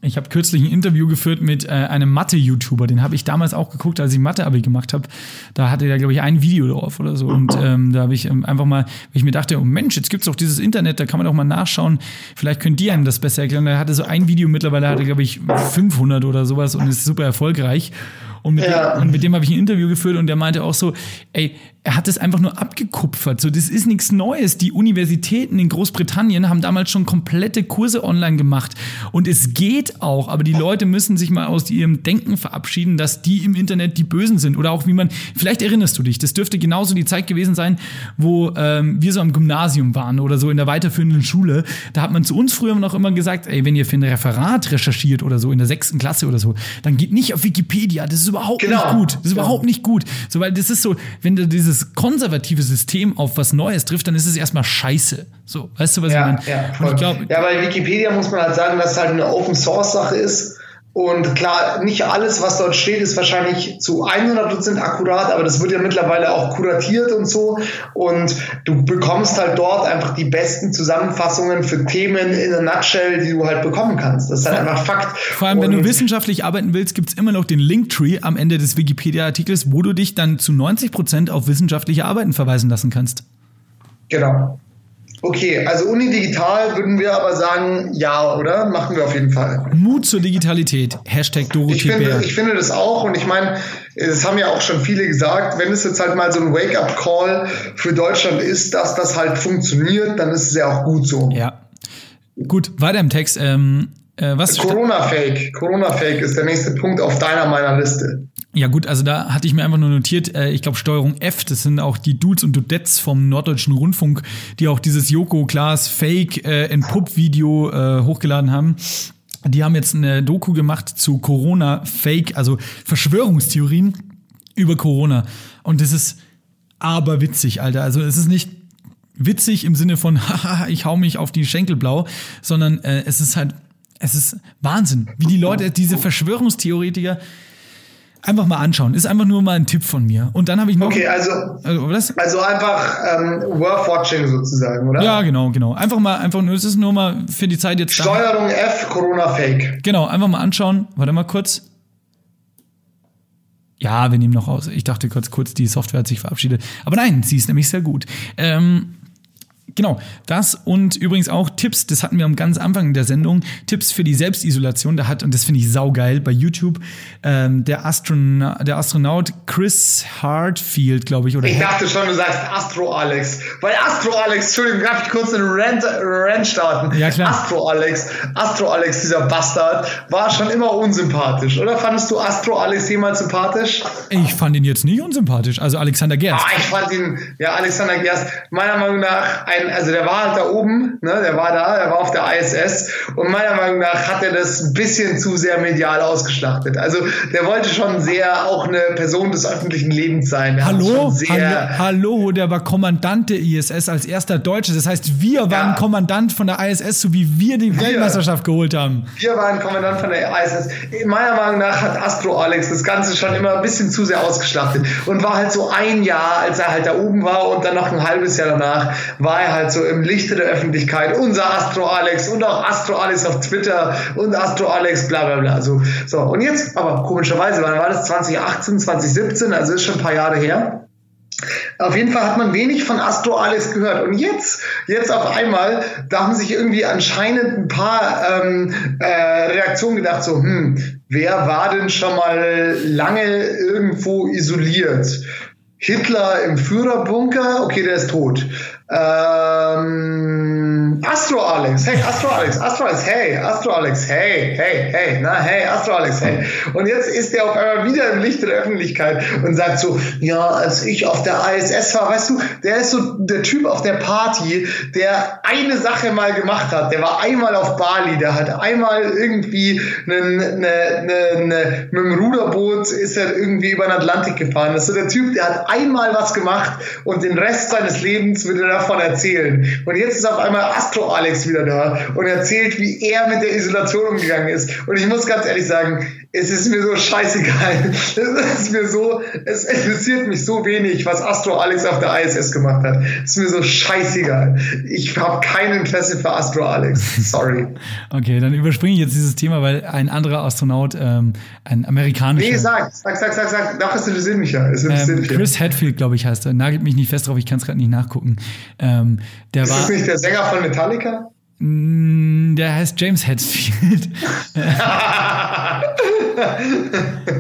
ich habe kürzlich ein Interview geführt mit äh, einem Mathe-YouTuber. Den habe ich damals auch geguckt, als ich Mathe-Abi gemacht habe. Da hatte er, glaube ich, ein Video drauf oder so. Und ähm, da habe ich ähm, einfach mal, weil ich mir dachte, oh Mensch, jetzt gibt es doch dieses Internet, da kann man doch mal nachschauen. Vielleicht könnt ihr einem das besser erklären. Er hatte so ein Video mittlerweile, hatte, glaube ich, 500 oder sowas und ist super erfolgreich. Und mit, ja. dem, und mit dem habe ich ein Interview geführt und der meinte auch so, ey, er hat es einfach nur abgekupfert. So, das ist nichts Neues. Die Universitäten in Großbritannien haben damals schon komplette Kurse online gemacht. Und es geht auch, aber die Leute müssen sich mal aus ihrem Denken verabschieden, dass die im Internet die Bösen sind. Oder auch wie man, vielleicht erinnerst du dich, das dürfte genauso die Zeit gewesen sein, wo ähm, wir so am Gymnasium waren oder so in der weiterführenden Schule. Da hat man zu uns früher noch immer gesagt, ey, wenn ihr für ein Referat recherchiert oder so in der sechsten Klasse oder so, dann geht nicht auf Wikipedia. Das ist überhaupt genau. nicht gut. Das ist genau. überhaupt nicht gut. So, weil das ist so, wenn du dieses dieses konservative System auf was Neues trifft, dann ist es erstmal scheiße. So, weißt du, was ja, ich meine? Ja, glaub, ja, bei Wikipedia muss man halt sagen, dass es halt eine Open Source Sache ist. Und klar, nicht alles, was dort steht, ist wahrscheinlich zu 100% akkurat, aber das wird ja mittlerweile auch kuratiert und so. Und du bekommst halt dort einfach die besten Zusammenfassungen für Themen in a nutshell, die du halt bekommen kannst. Das ist halt einfach Fakt. Vor allem, und wenn du wissenschaftlich arbeiten willst, gibt es immer noch den Linktree am Ende des Wikipedia-Artikels, wo du dich dann zu 90% auf wissenschaftliche Arbeiten verweisen lassen kannst. Genau. Okay, also Uni digital würden wir aber sagen, ja, oder? Machen wir auf jeden Fall. Mut zur Digitalität. Hashtag Dorothee ich finde, ich finde das auch und ich meine, es haben ja auch schon viele gesagt, wenn es jetzt halt mal so ein Wake-up-Call für Deutschland ist, dass das halt funktioniert, dann ist es ja auch gut so. Ja. Gut, weiter im Text. Ähm, äh, was Corona-Fake. Corona-Fake ist der nächste Punkt auf deiner meiner Liste. Ja gut, also da hatte ich mir einfach nur notiert, äh, ich glaube Steuerung F, das sind auch die Dudes und Dudettes vom Norddeutschen Rundfunk, die auch dieses Joko Klaas Fake äh, in Pub Video äh, hochgeladen haben. Die haben jetzt eine Doku gemacht zu Corona Fake, also Verschwörungstheorien über Corona. Und das ist aber witzig, Alter. Also es ist nicht witzig im Sinne von, haha, ich hau mich auf die Schenkel blau, sondern äh, es ist halt, es ist Wahnsinn, wie die Leute, diese Verschwörungstheoretiker, Einfach mal anschauen. Ist einfach nur mal ein Tipp von mir. Und dann habe ich noch. Okay, also. Also, also einfach ähm, Worth Watching sozusagen, oder? Ja, genau, genau. Einfach mal, einfach nur, es ist nur mal für die Zeit jetzt. Steuerung da. F, Corona Fake. Genau, einfach mal anschauen. Warte mal kurz. Ja, wir nehmen noch aus. Ich dachte kurz, kurz, die Software hat sich verabschiedet. Aber nein, sie ist nämlich sehr gut. Ähm, Genau, das und übrigens auch Tipps, das hatten wir am ganz Anfang der Sendung, Tipps für die Selbstisolation. Da hat, und das finde ich saugeil, bei YouTube, ähm, der, Astron der Astronaut Chris Hartfield, glaube ich. Oder ich dachte schon, du sagst Astro Alex. Weil Astro Alex, Entschuldigung, darf ich kurz einen Rant, Rant starten? Ja, klar. Astro Alex, Astro Alex, dieser Bastard, war schon immer unsympathisch. Oder fandest du Astro Alex jemals sympathisch? Ich fand ihn jetzt nicht unsympathisch. Also Alexander Gerst. Ah, ich fand ihn, ja, Alexander Gerst, meiner Meinung nach ein also der war halt da oben, ne, der war da, der war auf der ISS und meiner Meinung nach hat er das ein bisschen zu sehr medial ausgeschlachtet. Also der wollte schon sehr auch eine Person des öffentlichen Lebens sein. Der hallo? hallo? Hallo, der war Kommandant der ISS als erster Deutscher. Das heißt, wir waren ja. Kommandant von der ISS, so wie wir die wir, Weltmeisterschaft geholt haben. Wir waren Kommandant von der ISS. Meiner Meinung nach hat Astro Alex das Ganze schon immer ein bisschen zu sehr ausgeschlachtet und war halt so ein Jahr, als er halt da oben war und dann noch ein halbes Jahr danach, war er halt so im Lichte der Öffentlichkeit. Unser Astro Alex und auch Astro Alex auf Twitter und Astro Alex bla bla bla. So, so. und jetzt, aber komischerweise, wann war das 2018, 2017, also ist schon ein paar Jahre her Auf jeden Fall hat man wenig von Astro Alex gehört. Und jetzt, jetzt auf einmal, da haben sich irgendwie anscheinend ein paar ähm, äh, Reaktionen gedacht, so, hm, wer war denn schon mal lange irgendwo isoliert? Hitler im Führerbunker, okay, der ist tot. Ähm, Astro Alex, hey, Astro Alex, Astro Alex, hey, Astro Alex, hey, hey, hey, na, hey, Astro Alex, hey. Und jetzt ist er auf einmal wieder im Licht der Öffentlichkeit und sagt so, ja, als ich auf der ISS war, weißt du, der ist so der Typ auf der Party, der eine Sache mal gemacht hat. Der war einmal auf Bali, der hat einmal irgendwie einen, eine, eine, eine, mit dem Ruderboot ist er irgendwie über den Atlantik gefahren. Das ist so der Typ, der hat einmal was gemacht und den Rest seines Lebens wird er davon erzählen. Und jetzt ist auf einmal Astro Alex wieder da und erzählt, wie er mit der Isolation umgegangen ist. Und ich muss ganz ehrlich sagen, es ist mir so scheißegal. Es ist mir so, es interessiert mich so wenig, was Astro Alex auf der ISS gemacht hat. Es ist mir so scheißegal. Ich habe kein Interesse für Astro Alex. Sorry. okay, dann überspringe ich jetzt dieses Thema, weil ein anderer Astronaut, ähm, ein amerikanischer. Nee, sag, sag, sag, sag, sag. Doch, es interessiert mich ja. Es interessiert ähm, mich. Chris Hadfield, glaube ich, heißt er. Nagelt mich nicht fest drauf, ich kann es gerade nicht nachgucken. Ähm, der Ist war, das nicht der Sänger von Metallica? Mm, der heißt James Hetfield.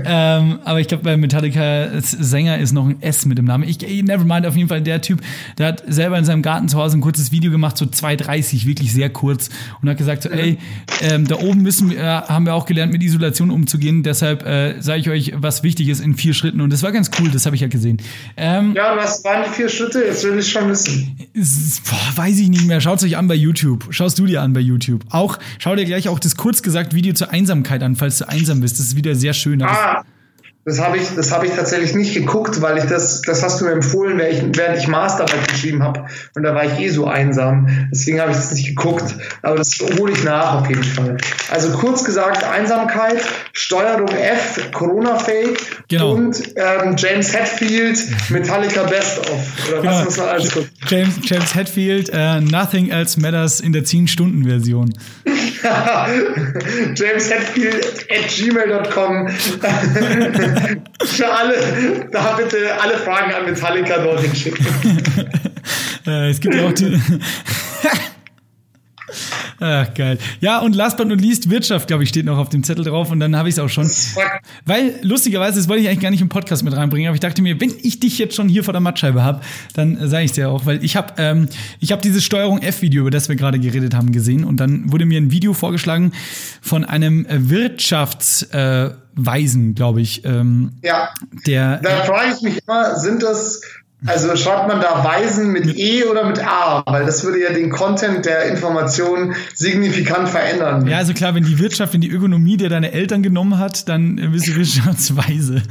ähm, aber ich glaube, bei Metallica Sänger ist noch ein S mit dem Namen. Ich, eh, never mind, auf jeden Fall der Typ, der hat selber in seinem Garten zu Hause ein kurzes Video gemacht, so 2,30, wirklich sehr kurz, und hat gesagt, so, ey, ähm, da oben müssen äh, haben wir auch gelernt, mit Isolation umzugehen, deshalb äh, sage ich euch, was wichtig ist in vier Schritten. Und das war ganz cool, das habe ich ja gesehen. Ähm, Ja, was waren die vier Schritte? Jetzt will ich schon wissen. es- Boah, weiß ich nicht mehr. Schaut euch an bei YouTube. Schaust du dir an bei YouTube. Auch, schau dir gleich auch das kurz gesagt Video zur Einsamkeit an, falls du einsam bist. Das ist wieder sehr schön. Ah, das habe ich, das habe ich tatsächlich nicht geguckt, weil ich das, das hast du mir empfohlen, während ich, während ich Masterarbeit geschrieben habe. Und da war ich eh so einsam. Deswegen habe ich das nicht geguckt. Aber das hole ich nach auf jeden Fall. Also kurz gesagt, Einsamkeit, Steuerung F, Corona-Fake Genau. und ähm, James Hetfield, Metallica Best of. Oder was Genau. muss man alles gucken? James, James Hetfield, äh, Nothing Else Matters in der 10-Stunden-Version. James Hetfield at gmail.com. Für alle, da bitte alle Fragen an Metallica dorthin schicken. Äh, es gibt ja auch die. Ach, geil. Ja, und last but not least, Wirtschaft, glaube ich, steht noch auf dem Zettel drauf und dann habe ich es auch schon. Weil, lustigerweise, das wollte ich eigentlich gar nicht im Podcast mit reinbringen, aber ich dachte mir, wenn ich dich jetzt schon hier vor der Mattscheibe habe, dann äh, sage ich dir auch, weil ich habe ähm, ich hab dieses Steuerung F-Video, über das wir gerade geredet haben, gesehen und dann wurde mir ein Video vorgeschlagen von einem Wirtschaftsweisen, äh, Weisen, glaube ich, ähm, Ja, der da frage ich mich immer, sind das, also schreibt man da Weisen mit E oder mit A? Weil das würde ja den Content der Information signifikant verändern. Ja, also klar, wenn die Wirtschaft, wenn die Ökonomie dir deine Eltern genommen hat, dann bist du Wirtschaftsweise.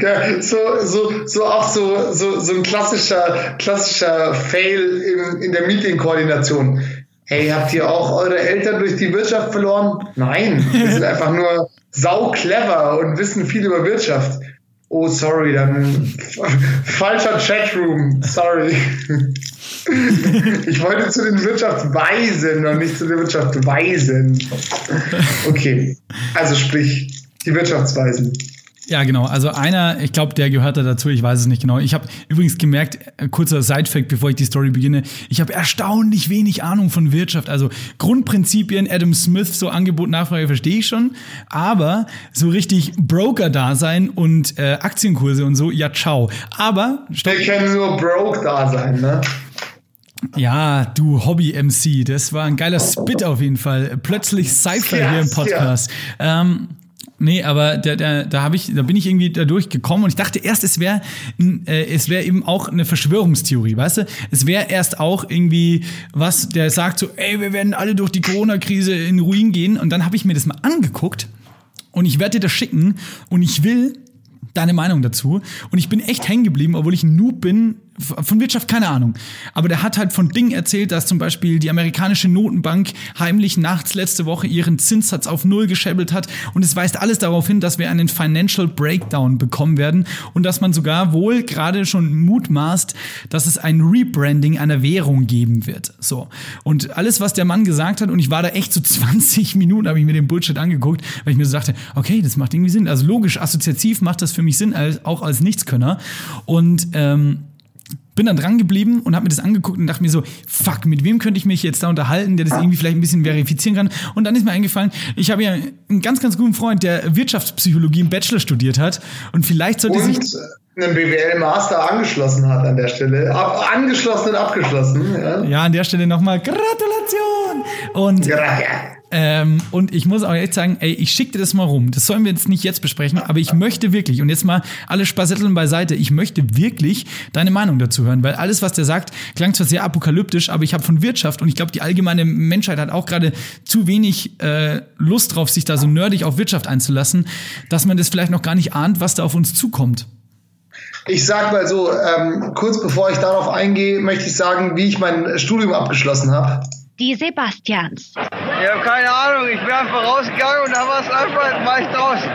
Geil. So, so, so auch so, so, so ein klassischer, klassischer Fail im, in der Meeting-Koordination. Hey, habt ihr auch eure Eltern durch die Wirtschaft verloren? Nein, wir sind einfach nur sau clever und wissen viel über Wirtschaft. Oh, sorry, dann falscher Chatroom. Sorry. Ich wollte zu den Wirtschaftsweisen und nicht zu den Wirtschaftsweisen. Okay, also sprich, die Wirtschaftsweisen. Ja, genau. Also einer, ich glaube, der gehört da dazu, ich weiß es nicht genau. Ich habe übrigens gemerkt, äh, kurzer Sidefact, bevor ich die Story beginne, ich habe erstaunlich wenig Ahnung von Wirtschaft. Also Grundprinzipien, Adam Smith, so Angebot, Nachfrage verstehe ich schon, aber so richtig Broker-Dasein und äh, Aktienkurse und so, ja, ciao. Aber, Wir können nur broke da sein, ne? ja, du Hobby-MC, das war ein geiler Spit auf jeden Fall. Plötzlich Cypher Ja, hier im. Podcast. Ähm, Nee, aber da, da, da habe ich, da bin ich irgendwie da durchgekommen und ich dachte erst, es wäre, äh, es wäre eben auch eine Verschwörungstheorie, weißt du? Es wäre erst auch irgendwie was, der sagt so, ey, wir werden alle durch die Corona-Krise in Ruin gehen. Und dann habe ich mir das mal angeguckt und ich werde dir das schicken und ich will deine Meinung dazu. Und ich bin echt hängen geblieben, obwohl ich ein Noob bin, von Wirtschaft keine Ahnung. Aber der hat halt von Dingen erzählt, dass zum Beispiel die amerikanische Notenbank heimlich nachts letzte Woche ihren Zinssatz auf Null gescheppelt hat. Und es weist alles darauf hin, dass wir einen Financial Breakdown bekommen werden und dass man sogar wohl gerade schon mutmaßt, dass es ein Rebranding einer Währung geben wird. So. Und alles, was der Mann gesagt hat, und ich war da echt so 20 Minuten, habe ich mir den Bullshit angeguckt, weil ich mir so dachte, okay, das macht irgendwie Sinn. Also logisch, assoziativ macht das für mich Sinn, als, auch als Nichtskönner. Und ähm, bin dann dran geblieben und habe mir das angeguckt und dachte mir so, fuck, mit wem könnte ich mich jetzt da unterhalten, der das irgendwie vielleicht ein bisschen verifizieren kann. Und dann ist mir eingefallen, ich habe ja einen ganz, ganz guten Freund, der Wirtschaftspsychologie im Bachelor studiert hat. Und vielleicht sollte Und sich. Einen BWL-Master angeschlossen hat an der Stelle. Ab, angeschlossen und abgeschlossen. Ja, Ja, an der Stelle nochmal Gratulation! Und ja. Ähm, und ich muss auch echt sagen, ey, ich schick dir das mal rum. Das sollen wir jetzt nicht jetzt besprechen, aber ich möchte wirklich, und jetzt mal alle Spassetteln beiseite, ich möchte wirklich deine Meinung dazu hören, weil alles, was der sagt, klang zwar sehr apokalyptisch, aber ich habe von Wirtschaft und ich glaube, die allgemeine Menschheit hat auch gerade zu wenig äh, Lust drauf, sich da so nerdig auf Wirtschaft einzulassen, dass man das vielleicht noch gar nicht ahnt, was da auf uns zukommt. Ich sag mal so, ähm, kurz bevor ich darauf eingehe, möchte ich sagen, wie ich mein Studium abgeschlossen habe. Die Sebastians. Ich habe keine Ahnung, ich bin einfach rausgegangen und da war es einfach, war ich draußen.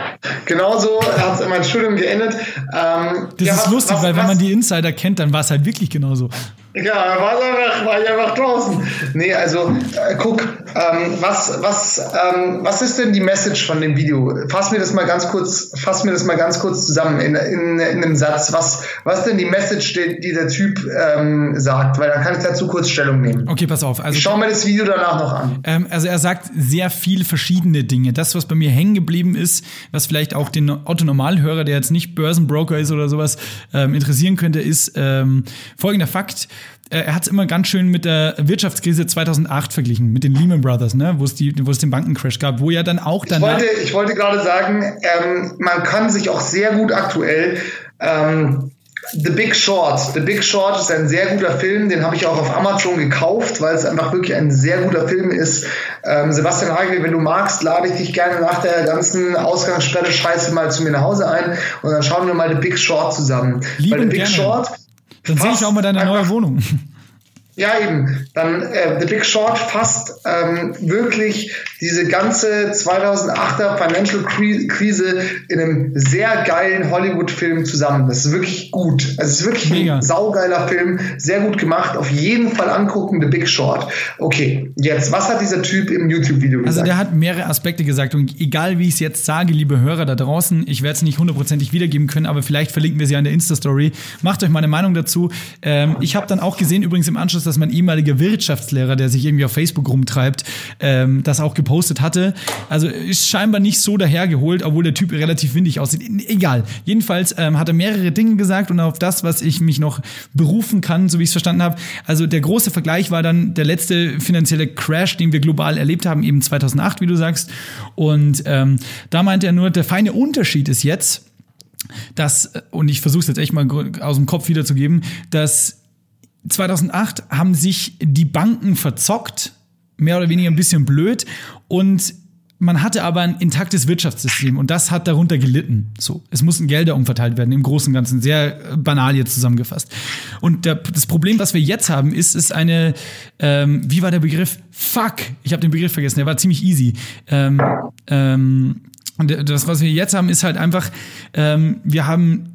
Genauso hat mein Studium geendet. Ähm, Das ja, ist was- lustig, was- weil wenn was- man die Insider kennt, dann war es halt wirklich genauso. Ja, war, einfach, war ich einfach draußen. Nee, also äh, guck, ähm, was, was, ähm, was ist denn die Message von dem Video? Fass mir das mal ganz kurz, fass mir das mal ganz kurz zusammen in, in, in einem Satz. Was, was ist denn die Message, die, die der Typ ähm, sagt? Weil dann kann ich dazu kurz Stellung nehmen. Okay, pass auf. Also Ich schau mir das Video danach noch an. Ähm, also er sagt sehr viel verschiedene Dinge. Das, was bei mir hängen geblieben ist, was vielleicht auch den Otto-Normalhörer, der jetzt nicht Börsenbroker ist oder sowas, ähm, interessieren könnte, ist ähm, folgender Fakt. Äh, Er hat es immer ganz schön mit der Wirtschaftskrise 2008 verglichen, mit den Lehman Brothers, ne? wo es den Bankencrash gab, wo ja dann auch Ich danach. wollte, ich wollte gerade sagen, ähm, man kann sich auch sehr gut aktuell ähm, The Big Short. The Big Short ist ein sehr guter Film, den habe ich auch auf Amazon gekauft, weil es einfach wirklich ein sehr guter Film ist. Ähm, Sebastian Hagel, wenn du magst, lade ich dich gerne nach der ganzen Ausgangssperre Scheiße mal zu mir nach Hause ein und dann schauen wir mal The Big Short zusammen. Lieb weil The Big gerne. Short dann sehe ich auch mal deine neue Wohnung. Ja, eben. Dann äh, The Big Short fasst ähm, wirklich diese ganze 2008er Financial Kri- Krise in einem sehr geilen Hollywood-Film zusammen. Das ist wirklich gut. Also es ist wirklich Mega. ein saugeiler Film, sehr gut gemacht. Auf jeden Fall angucken, The Big Short. Okay, jetzt, was hat dieser Typ im YouTube-Video Also gesagt? der hat mehrere Aspekte gesagt und egal wie ich es jetzt sage, liebe Hörer da draußen, ich werde es nicht hundertprozentig wiedergeben können, aber vielleicht verlinken wir sie an der Insta-Story. Macht euch meine Meinung dazu. Ähm, ich habe dann auch gesehen, übrigens im Anschluss, dass mein ehemaliger Wirtschaftslehrer, der sich irgendwie auf Facebook rumtreibt, ähm, das auch gepostet hatte. Also ist scheinbar nicht so dahergeholt, obwohl der Typ relativ windig aussieht. Egal. Jedenfalls ähm, hat er mehrere Dinge gesagt und auf das, was ich mich noch berufen kann, so wie ich es verstanden habe. Also der große Vergleich war dann der letzte finanzielle Crash, den wir global erlebt haben, eben 2008, wie du sagst. Und ähm, da meinte er nur, der feine Unterschied ist jetzt, dass, und ich versuche es jetzt echt mal aus dem Kopf wiederzugeben, dass 2008 haben sich die Banken verzockt, mehr oder weniger ein bisschen blöd und man hatte aber ein intaktes Wirtschaftssystem und das hat darunter gelitten. So, es mussten Gelder umverteilt werden, im Großen und Ganzen, sehr äh, banal jetzt zusammengefasst. Und der, das Problem, was wir jetzt haben, ist, ist eine, ähm, wie war der Begriff? Fuck, ich habe den Begriff vergessen, der war ziemlich easy. Ähm, ähm, und das, was wir jetzt haben, ist halt einfach, ähm, wir haben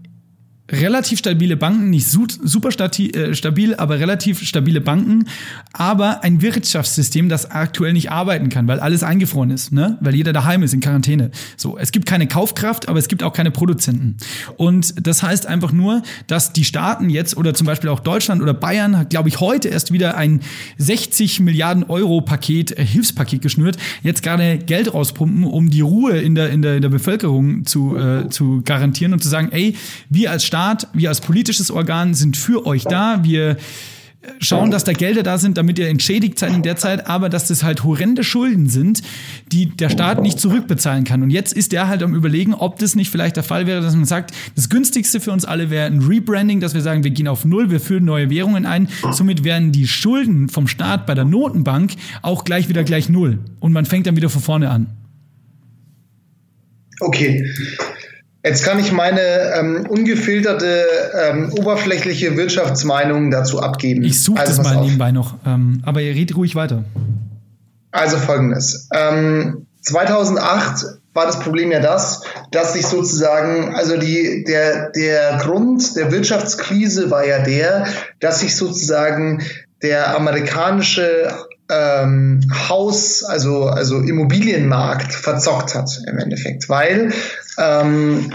relativ stabile Banken, nicht su super äh, stabil, aber relativ stabile Banken, aber ein Wirtschaftssystem, das aktuell nicht arbeiten kann, weil alles eingefroren ist, ne? weil jeder daheim ist in Quarantäne. So, es gibt keine Kaufkraft, aber es gibt auch keine Produzenten. Und das heißt einfach nur, dass die Staaten jetzt oder zum Beispiel auch Deutschland oder Bayern hat, glaube ich, heute erst wieder ein 60 Milliarden Euro Paket, äh, Hilfspaket geschnürt, jetzt gerade Geld rauspumpen, um die Ruhe in der, in der, in der Bevölkerung zu, äh, zu garantieren und zu sagen, ey, wir als Staat, wir als politisches Organ sind für euch da, wir schauen, dass da Gelder da sind, damit ihr entschädigt seid in der Zeit, aber dass das halt horrende Schulden sind, die der Staat nicht zurückbezahlen kann. Und jetzt ist der halt am überlegen, ob das nicht vielleicht der Fall wäre, dass man sagt, das günstigste für uns alle wäre ein Rebranding, dass wir sagen, wir gehen auf Null, wir führen neue Währungen ein. Somit wären die Schulden vom Staat bei der Notenbank auch gleich wieder gleich Null. Und man fängt dann wieder von vorne an. Okay. Jetzt kann ich meine ähm, ungefilterte, ähm, oberflächliche Wirtschaftsmeinung dazu abgeben. Ich suche also, das mal auf. nebenbei noch. Ähm, aber ihr redet ruhig weiter. Also folgendes. Ähm, 2008 war das Problem ja das, dass sich sozusagen, also die, der, der Grund der Wirtschaftskrise war ja der, dass sich sozusagen der amerikanische ähm, Haus, also, also Immobilienmarkt verzockt hat im Endeffekt, weil ähm,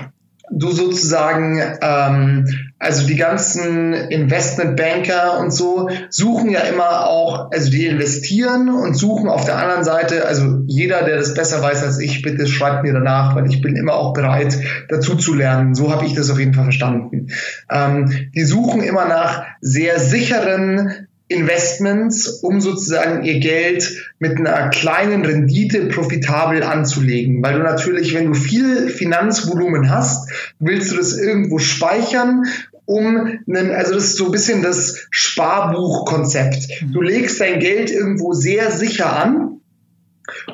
du sozusagen, ähm, also die ganzen Investmentbanker und so suchen ja immer auch, also die investieren und suchen auf der anderen Seite, also jeder, der das besser weiß als ich, bitte schreibt mir danach, weil ich bin immer auch bereit, dazu zu lernen. So habe ich das auf jeden Fall verstanden. Ähm, die suchen immer nach sehr sicheren Investments, um sozusagen ihr Geld mit einer kleinen Rendite profitabel anzulegen. Weil du natürlich, wenn du viel Finanzvolumen hast, willst du das irgendwo speichern um einen, also das ist so ein bisschen das Sparbuchkonzept. Du legst dein Geld irgendwo sehr sicher an,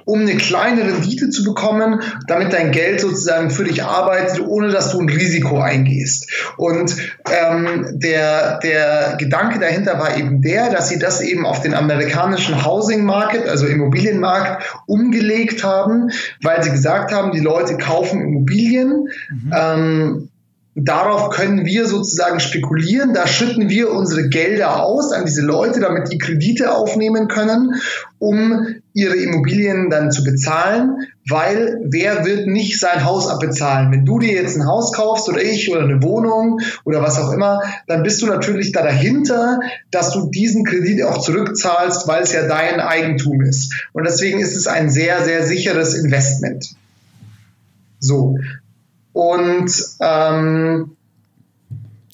um eine kleine Rendite zu bekommen, damit dein Geld sozusagen für dich arbeitet, ohne dass du ein Risiko eingehst. Und ähm, der, der Gedanke dahinter war eben der, dass sie das eben auf den amerikanischen Housing Market, also Immobilienmarkt, umgelegt haben, weil sie gesagt haben, die Leute kaufen Immobilien. Mhm. Ähm, Darauf können wir sozusagen spekulieren. Da schütten wir unsere Gelder aus an diese Leute, damit die Kredite aufnehmen können, um ihre Immobilien dann zu bezahlen, weil wer wird nicht sein Haus abbezahlen? Wenn du dir jetzt ein Haus kaufst oder ich oder eine Wohnung oder was auch immer, dann bist du natürlich da dahinter, dass du diesen Kredit auch zurückzahlst, weil es ja dein Eigentum ist. Und deswegen ist es ein sehr, sehr sicheres Investment. So, und ähm,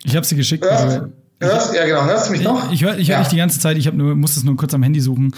ich habe sie geschickt. Hörst, also, hörst, ja, genau. Hörst du mich noch? Ich, ich höre ich hör ja. dich die ganze Zeit. Ich nur, muss es nur kurz am Handy suchen.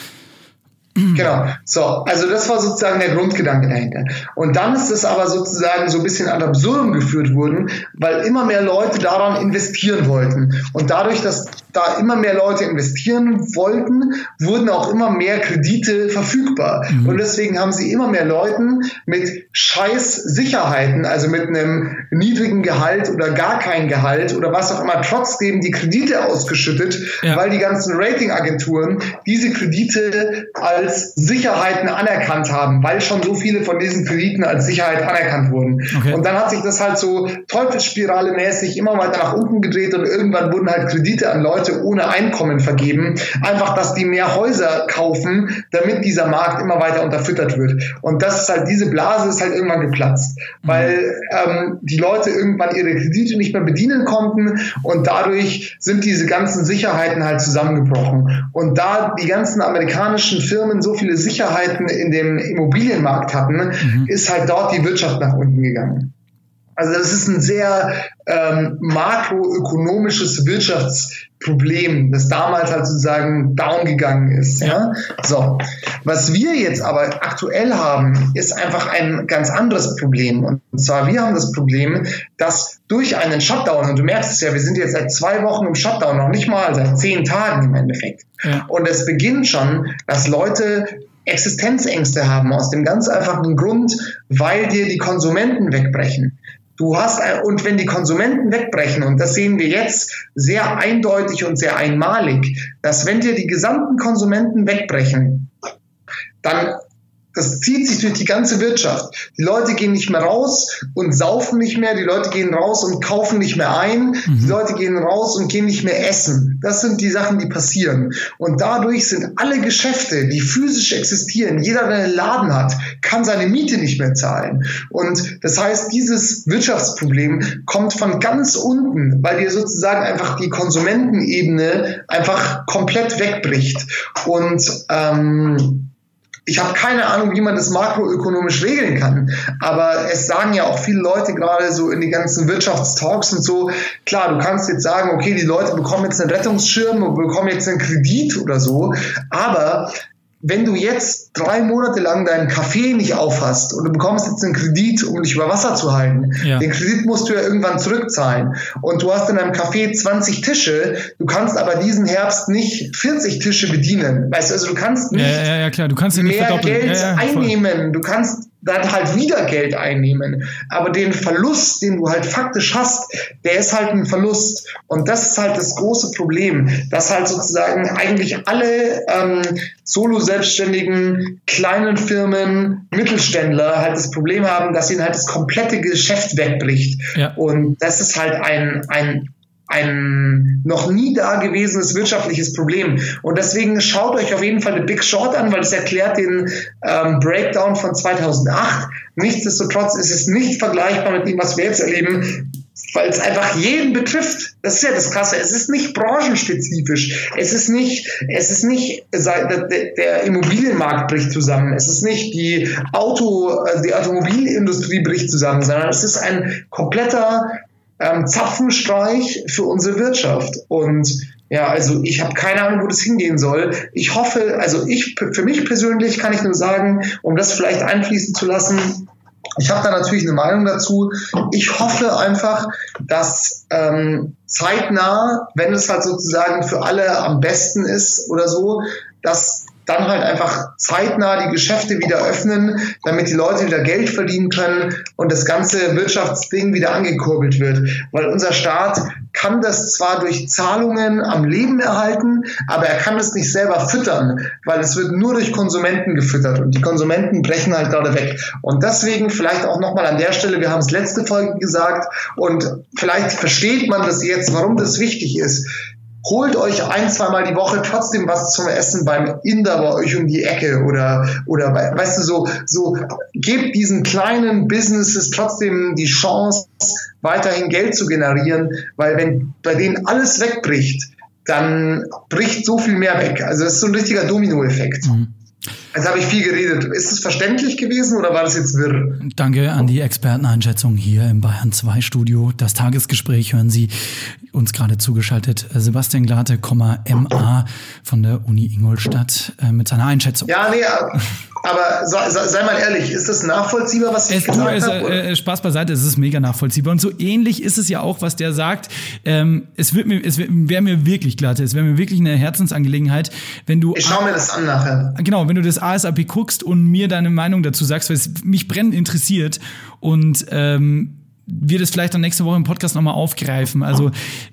Genau. So, also das war sozusagen der Grundgedanke dahinter. Und dann ist es aber sozusagen so ein bisschen ad absurdum geführt worden, weil immer mehr Leute daran investieren wollten. Und dadurch, dass da immer mehr Leute investieren wollten, wurden auch immer mehr Kredite verfügbar. Mhm. Und deswegen haben sie immer mehr Leuten mit scheiß Sicherheiten, also mit einem niedrigen Gehalt oder gar kein Gehalt oder was auch immer, trotzdem die Kredite ausgeschüttet, ja. weil die ganzen Ratingagenturen diese Kredite als Sicherheiten anerkannt haben, weil schon so viele von diesen Krediten als Sicherheit anerkannt wurden. Okay. Und dann hat sich das halt so Teufelsspirale mäßig immer weiter nach unten gedreht und irgendwann wurden halt Kredite an Leute Leute ohne Einkommen vergeben. Einfach, dass die mehr Häuser kaufen, damit dieser Markt immer weiter unterfüttert wird. Und das ist halt, diese Blase ist halt irgendwann geplatzt, mhm. weil ähm, die Leute irgendwann ihre Kredite nicht mehr bedienen konnten und dadurch sind diese ganzen Sicherheiten halt zusammengebrochen. Und da die ganzen amerikanischen Firmen so viele Sicherheiten in dem Immobilienmarkt hatten, mhm. ist halt dort die Wirtschaft nach unten gegangen. Also das ist ein sehr ähm, makroökonomisches Wirtschaftsproblem, das damals halt sozusagen down gegangen ist. Ja? So, was wir jetzt aber aktuell haben, ist einfach ein ganz anderes Problem. Und zwar wir haben das Problem, dass durch einen Shutdown, und du merkst es ja, wir sind jetzt seit zwei Wochen im Shutdown, noch nicht mal seit zehn Tagen im Endeffekt. Ja. Und es beginnt schon, dass Leute Existenzängste haben, aus dem ganz einfachen Grund, weil dir die Konsumenten wegbrechen. Du hast, und wenn die Konsumenten wegbrechen, und das sehen wir jetzt sehr eindeutig und sehr einmalig, dass wenn dir die gesamten Konsumenten wegbrechen, dann das zieht sich durch die ganze Wirtschaft. Die Leute gehen nicht mehr raus und saufen nicht mehr. Die Leute gehen raus und kaufen nicht mehr ein. Mhm. Die Leute gehen raus und gehen nicht mehr essen. Das sind die Sachen, die passieren. Und dadurch sind alle Geschäfte, die physisch existieren, jeder, der einen Laden hat, kann seine Miete nicht mehr zahlen. Und das heißt, dieses Wirtschaftsproblem kommt von ganz unten, weil dir sozusagen einfach die Konsumentenebene einfach komplett wegbricht. Und ähm, ich habe keine Ahnung, wie man das makroökonomisch regeln kann. Aber es sagen ja auch viele Leute gerade so in die ganzen Wirtschaftstalks und so, klar, du kannst jetzt sagen, okay, die Leute bekommen jetzt einen Rettungsschirm und bekommen jetzt einen Kredit oder so. Aber wenn du jetzt drei Monate lang deinen Kaffee nicht aufhast und du bekommst jetzt einen Kredit, um dich über Wasser zu halten, ja. den Kredit musst du ja irgendwann zurückzahlen. Und du hast in deinem Café 20 Tische, du kannst aber diesen Herbst nicht 40 Tische bedienen. Weißt du, also du kannst nicht ja, ja, klar. Du kannst mehr Geld einnehmen. Du kannst dann halt wieder Geld einnehmen. Aber den Verlust, den du halt faktisch hast, der ist halt ein Verlust. Und das ist halt das große Problem, dass halt sozusagen eigentlich alle ähm, Solo-Selbstständigen, kleinen Firmen, Mittelständler halt das Problem haben, dass ihnen halt das komplette Geschäft wegbricht. Ja. Und das ist halt ein, ein ein noch nie dagewesenes wirtschaftliches Problem. Und deswegen schaut euch auf jeden Fall The Big Short an, weil es erklärt den ähm, Breakdown von 2008. Nichtsdestotrotz ist es nicht vergleichbar mit dem, was wir jetzt erleben, weil es einfach jeden betrifft. Das ist ja das Krasse. Es ist nicht branchenspezifisch. Es ist nicht, es ist nicht, der Immobilienmarkt bricht zusammen. Es ist nicht die Auto, also die Automobilindustrie bricht zusammen, sondern es ist ein kompletter ähm, Zapfenstreich für unsere Wirtschaft. Und ja, also ich habe keine Ahnung, wo das hingehen soll. Ich hoffe, also ich für mich persönlich kann ich nur sagen, um das vielleicht einfließen zu lassen, ich habe da natürlich eine Meinung dazu. Ich hoffe einfach, dass ähm, zeitnah, wenn es halt sozusagen für alle am besten ist oder so, dass dann halt einfach zeitnah die Geschäfte wieder öffnen, damit die Leute wieder Geld verdienen können und das ganze Wirtschaftsding wieder angekurbelt wird. Weil unser Staat kann das zwar durch Zahlungen am Leben erhalten, aber er kann es nicht selber füttern, weil es wird nur durch Konsumenten gefüttert und die Konsumenten brechen halt gerade weg. Und deswegen vielleicht auch nochmal an der Stelle, wir haben es letzte Folge gesagt und vielleicht versteht man das jetzt, warum das wichtig ist holt euch ein, zweimal die Woche trotzdem was zum Essen beim Inder bei euch um die Ecke oder, oder weißt du, so, so gebt diesen kleinen Businesses trotzdem die Chance, weiterhin Geld zu generieren, weil wenn bei denen alles wegbricht, dann bricht so viel mehr weg. Also es ist so ein richtiger Dominoeffekt. Mhm. Jetzt habe ich viel geredet. Ist es verständlich gewesen oder war das jetzt wirr? Danke an die Experteneinschätzung hier im Bayern 2 Studio. Das Tagesgespräch hören Sie uns gerade zugeschaltet. Sebastian Glate, MA von der Uni Ingolstadt äh, mit seiner Einschätzung. Ja, nee, aber sei, mal ehrlich, ist das nachvollziehbar, was ich es, gesagt habe? Äh, Spaß beiseite, es ist mega nachvollziehbar. Und so ähnlich ist es ja auch, was der sagt. Ähm, es wird mir, es wäre mir wirklich glatt, es wäre mir wirklich eine Herzensangelegenheit, wenn du. Ich schau mir das an nachher. Genau, wenn du das ASAP guckst und mir deine Meinung dazu sagst, weil es mich brennend interessiert und ähm, wir das vielleicht dann nächste Woche im Podcast nochmal aufgreifen. Also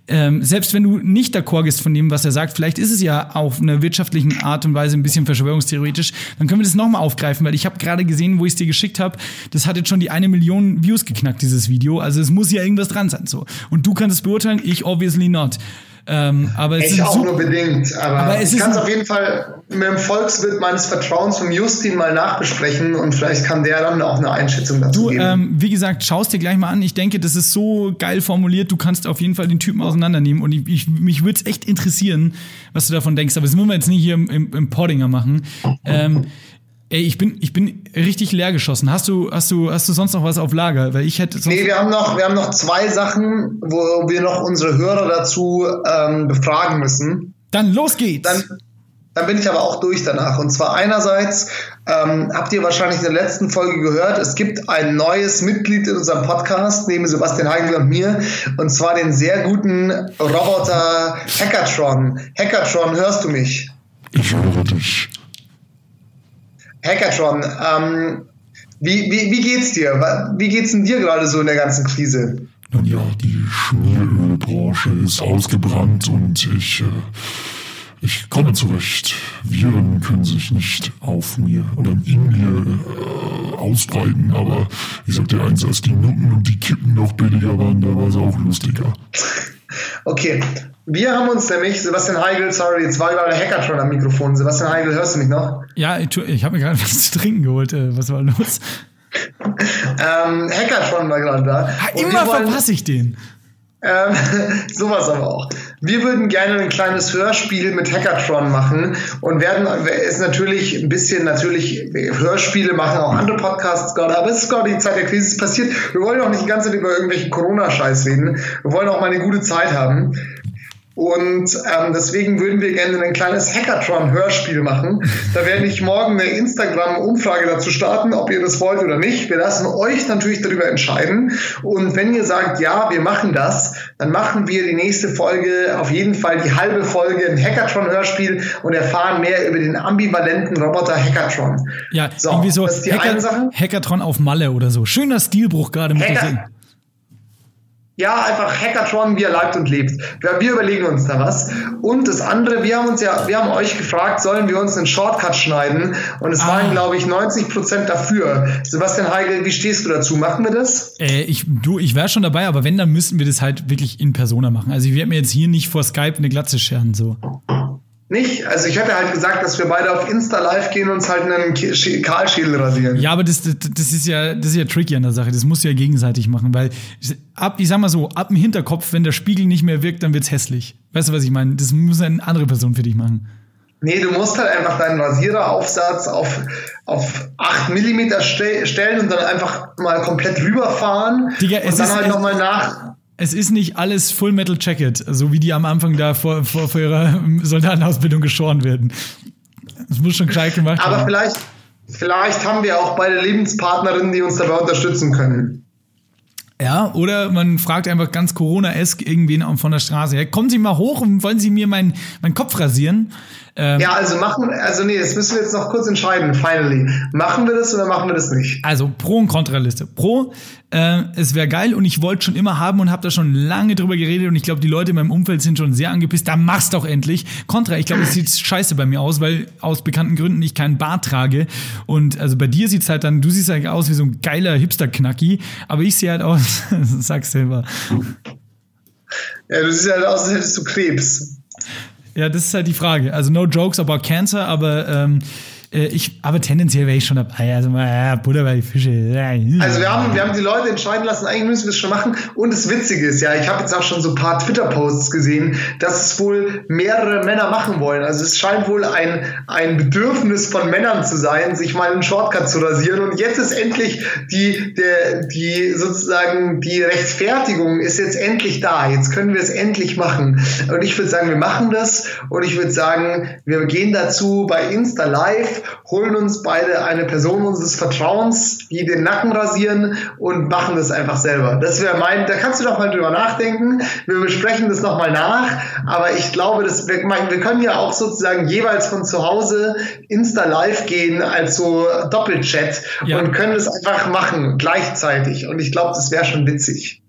ähm, selbst wenn du nicht d'accord bist von dem, was er sagt, vielleicht ist es ja auf einer wirtschaftlichen Art und Weise ein bisschen verschwörungstheoretisch, dann können wir das nochmal aufgreifen, weil ich habe gerade gesehen, wo ich es dir geschickt habe, das hat jetzt schon die eine Million Views geknackt, dieses Video. Also es muss ja irgendwas dran sein. so. Und du kannst es beurteilen, ich obviously not. Ähm, aber es ich auch nur bedingt, aber, aber ich kann es auf jeden Fall mit dem Volkswirt meines Vertrauens vom Justin mal nachbesprechen und vielleicht kann der dann auch eine Einschätzung dazu du, geben. Ähm, wie gesagt, schaust dir gleich mal an. Ich denke, das ist so geil formuliert. Du kannst auf jeden Fall den Typen auseinandernehmen und ich, ich, mich würde es echt interessieren, was du davon denkst. Aber das müssen wir jetzt nicht hier im, im, im Poddinger machen. Ähm, Ey, ich bin, ich bin richtig leer geschossen. Hast du, hast du, hast du sonst noch was auf Lager? Weil ich hätte nee, wir haben noch, wir haben noch zwei Sachen, wo wir noch unsere Hörer dazu ähm, befragen müssen. Dann los geht's. Dann, dann bin ich aber auch durch danach. Und zwar einerseits ähm, habt ihr wahrscheinlich in der letzten Folge gehört, es gibt ein neues Mitglied in unserem Podcast, neben Sebastian Heigl und mir, und zwar den sehr guten Roboter Hackertron. Hackertron, hörst du mich? Ich höre dich. Hackathon, ähm, wie, wie, wie geht's dir? Wie geht's denn dir gerade so in der ganzen Krise? Nun ja, die Schmierölbranche ist ausgebrannt und ich, äh, ich komme zurecht. Viren können sich nicht auf mir oder in mir äh, ausbreiten, aber ich sag dir eins, als die Nutten und die Kippen noch billiger waren, da war es auch lustiger. Okay, wir haben uns nämlich, Sebastian Heigl, sorry, jetzt war gerade Hackathon am Mikrofon. Sebastian Heigl, hörst du mich noch? Ja, ich, ich habe mir gerade was zu trinken geholt. Äh, was war los? ähm, Hackathon war gerade da. Ha, immer verpasse ich den. Ähm, sowas aber auch. Wir würden gerne ein kleines Hörspiel mit Hackathon machen und werden es natürlich ein bisschen natürlich Hörspiele machen auch andere Podcasts gerade, aber es ist gerade die Zeit der Krise, es passiert. Wir wollen auch nicht die ganze Zeit über irgendwelchen Corona-Scheiß reden. Wir wollen auch mal eine gute Zeit haben. Und ähm, deswegen würden wir gerne ein kleines Hackathon-Hörspiel machen. Da werde ich morgen eine Instagram-Umfrage dazu starten, ob ihr das wollt oder nicht. Wir lassen euch natürlich darüber entscheiden. Und wenn ihr sagt, ja, wir machen das, dann machen wir die nächste Folge, auf jeden Fall die halbe Folge, ein Hackathon-Hörspiel und erfahren mehr über den ambivalenten Roboter Hackathon. Ja, so, irgendwie so das ist die Hacker, eine Sache. Hackathon auf Malle oder so. Schöner Stilbruch gerade mit Hacker- Ja, einfach Hackathon, wie er lebt und lebt. Wir, überlegen uns da was. Und das andere, wir haben uns ja, wir haben euch gefragt, sollen wir uns einen Shortcut schneiden? Und es Ah. waren, glaube ich, 90 Prozent dafür. Sebastian Heigel, wie stehst du dazu? Machen wir das? Äh, ich, du, ich wäre schon dabei, aber wenn, dann müssten wir das halt wirklich in Persona machen. Also ich werde mir jetzt hier nicht vor Skype eine Glatze scheren, so. Nicht? Also ich hätte halt gesagt, dass wir beide auf Insta live gehen und uns halt einen Kahlschädel rasieren. Ja, aber das, das, das ist ja, das ist ja tricky an der Sache. Das musst du ja gegenseitig machen, weil ab, ich sag mal so, ab dem Hinterkopf, wenn der Spiegel nicht mehr wirkt, dann wird's hässlich. Weißt du, was ich meine? Das muss eine andere Person für dich machen. Nee, du musst halt einfach deinen Rasiereraufsatz auf, auf 8 mm ste stellen und dann einfach mal komplett rüberfahren Digga, und dann halt nochmal nach. Es ist nicht alles Full Metal Jacket, so wie die am Anfang da vor, vor, vor ihrer Soldatenausbildung geschoren werden. Das muss schon gescheit gemacht Aber werden. vielleicht, vielleicht haben wir auch beide Lebenspartnerinnen, die uns dabei unterstützen können. Ja, oder man fragt einfach ganz Corona-esk irgendwen von der Straße. Hey, kommen Sie mal hoch und wollen Sie mir meinen meinen Kopf rasieren? Ähm, Ja, also machen, also nee, das müssen wir jetzt noch kurz entscheiden, finally. Machen wir das oder machen wir das nicht? Also Pro- und Kontraliste. Pro, äh, es wäre geil und ich wollte schon immer haben und habe da schon lange drüber geredet und ich glaube, die Leute in meinem Umfeld sind schon sehr angepisst. Da mach's doch endlich. Kontra, ich glaube, es sieht scheiße bei mir aus, weil aus bekannten Gründen ich keinen Bart trage. Und also bei dir sieht's halt dann, du siehst halt aus wie so ein geiler Hipster-Knacki, aber ich sehe halt aus, sag's selber. Ja, du siehst halt aus, als hättest du Krebs. Ja, das ist halt die Frage. Also no jokes about cancer, aber ähm, äh, ich, aber tendenziell wäre ich schon dabei. Also mal ja, Butter bei die Fische. Also wir haben, wir haben die Leute entscheiden lassen, eigentlich müssen wir es schon machen. Und das Witzige ist ja, ich habe jetzt auch schon so ein paar Twitter-Posts gesehen, dass es wohl mehrere Männer machen wollen. Also es scheint wohl ein, ein Bedürfnis von Männern zu sein, sich mal einen Shortcut zu rasieren. Und jetzt ist endlich die, der, die sozusagen die Rechtfertigung ist jetzt endlich da. Jetzt können wir es endlich machen. Und ich würde sagen, wir machen das. Und ich würde sagen, wir gehen dazu bei Insta Live, holen uns beide eine Person unseres Vertrauens, die den Nacken rasieren und machen das einfach selber. Das wäre mein, da kannst du doch mal drüber nachdenken. Wir besprechen das nochmal nach. Aber ich glaube, dass wir, wir können ja auch sozusagen jeweils von zu Hause Insta Live gehen als so Doppelchat Ja. und können das einfach machen gleichzeitig. Und ich glaube, das wäre schon witzig.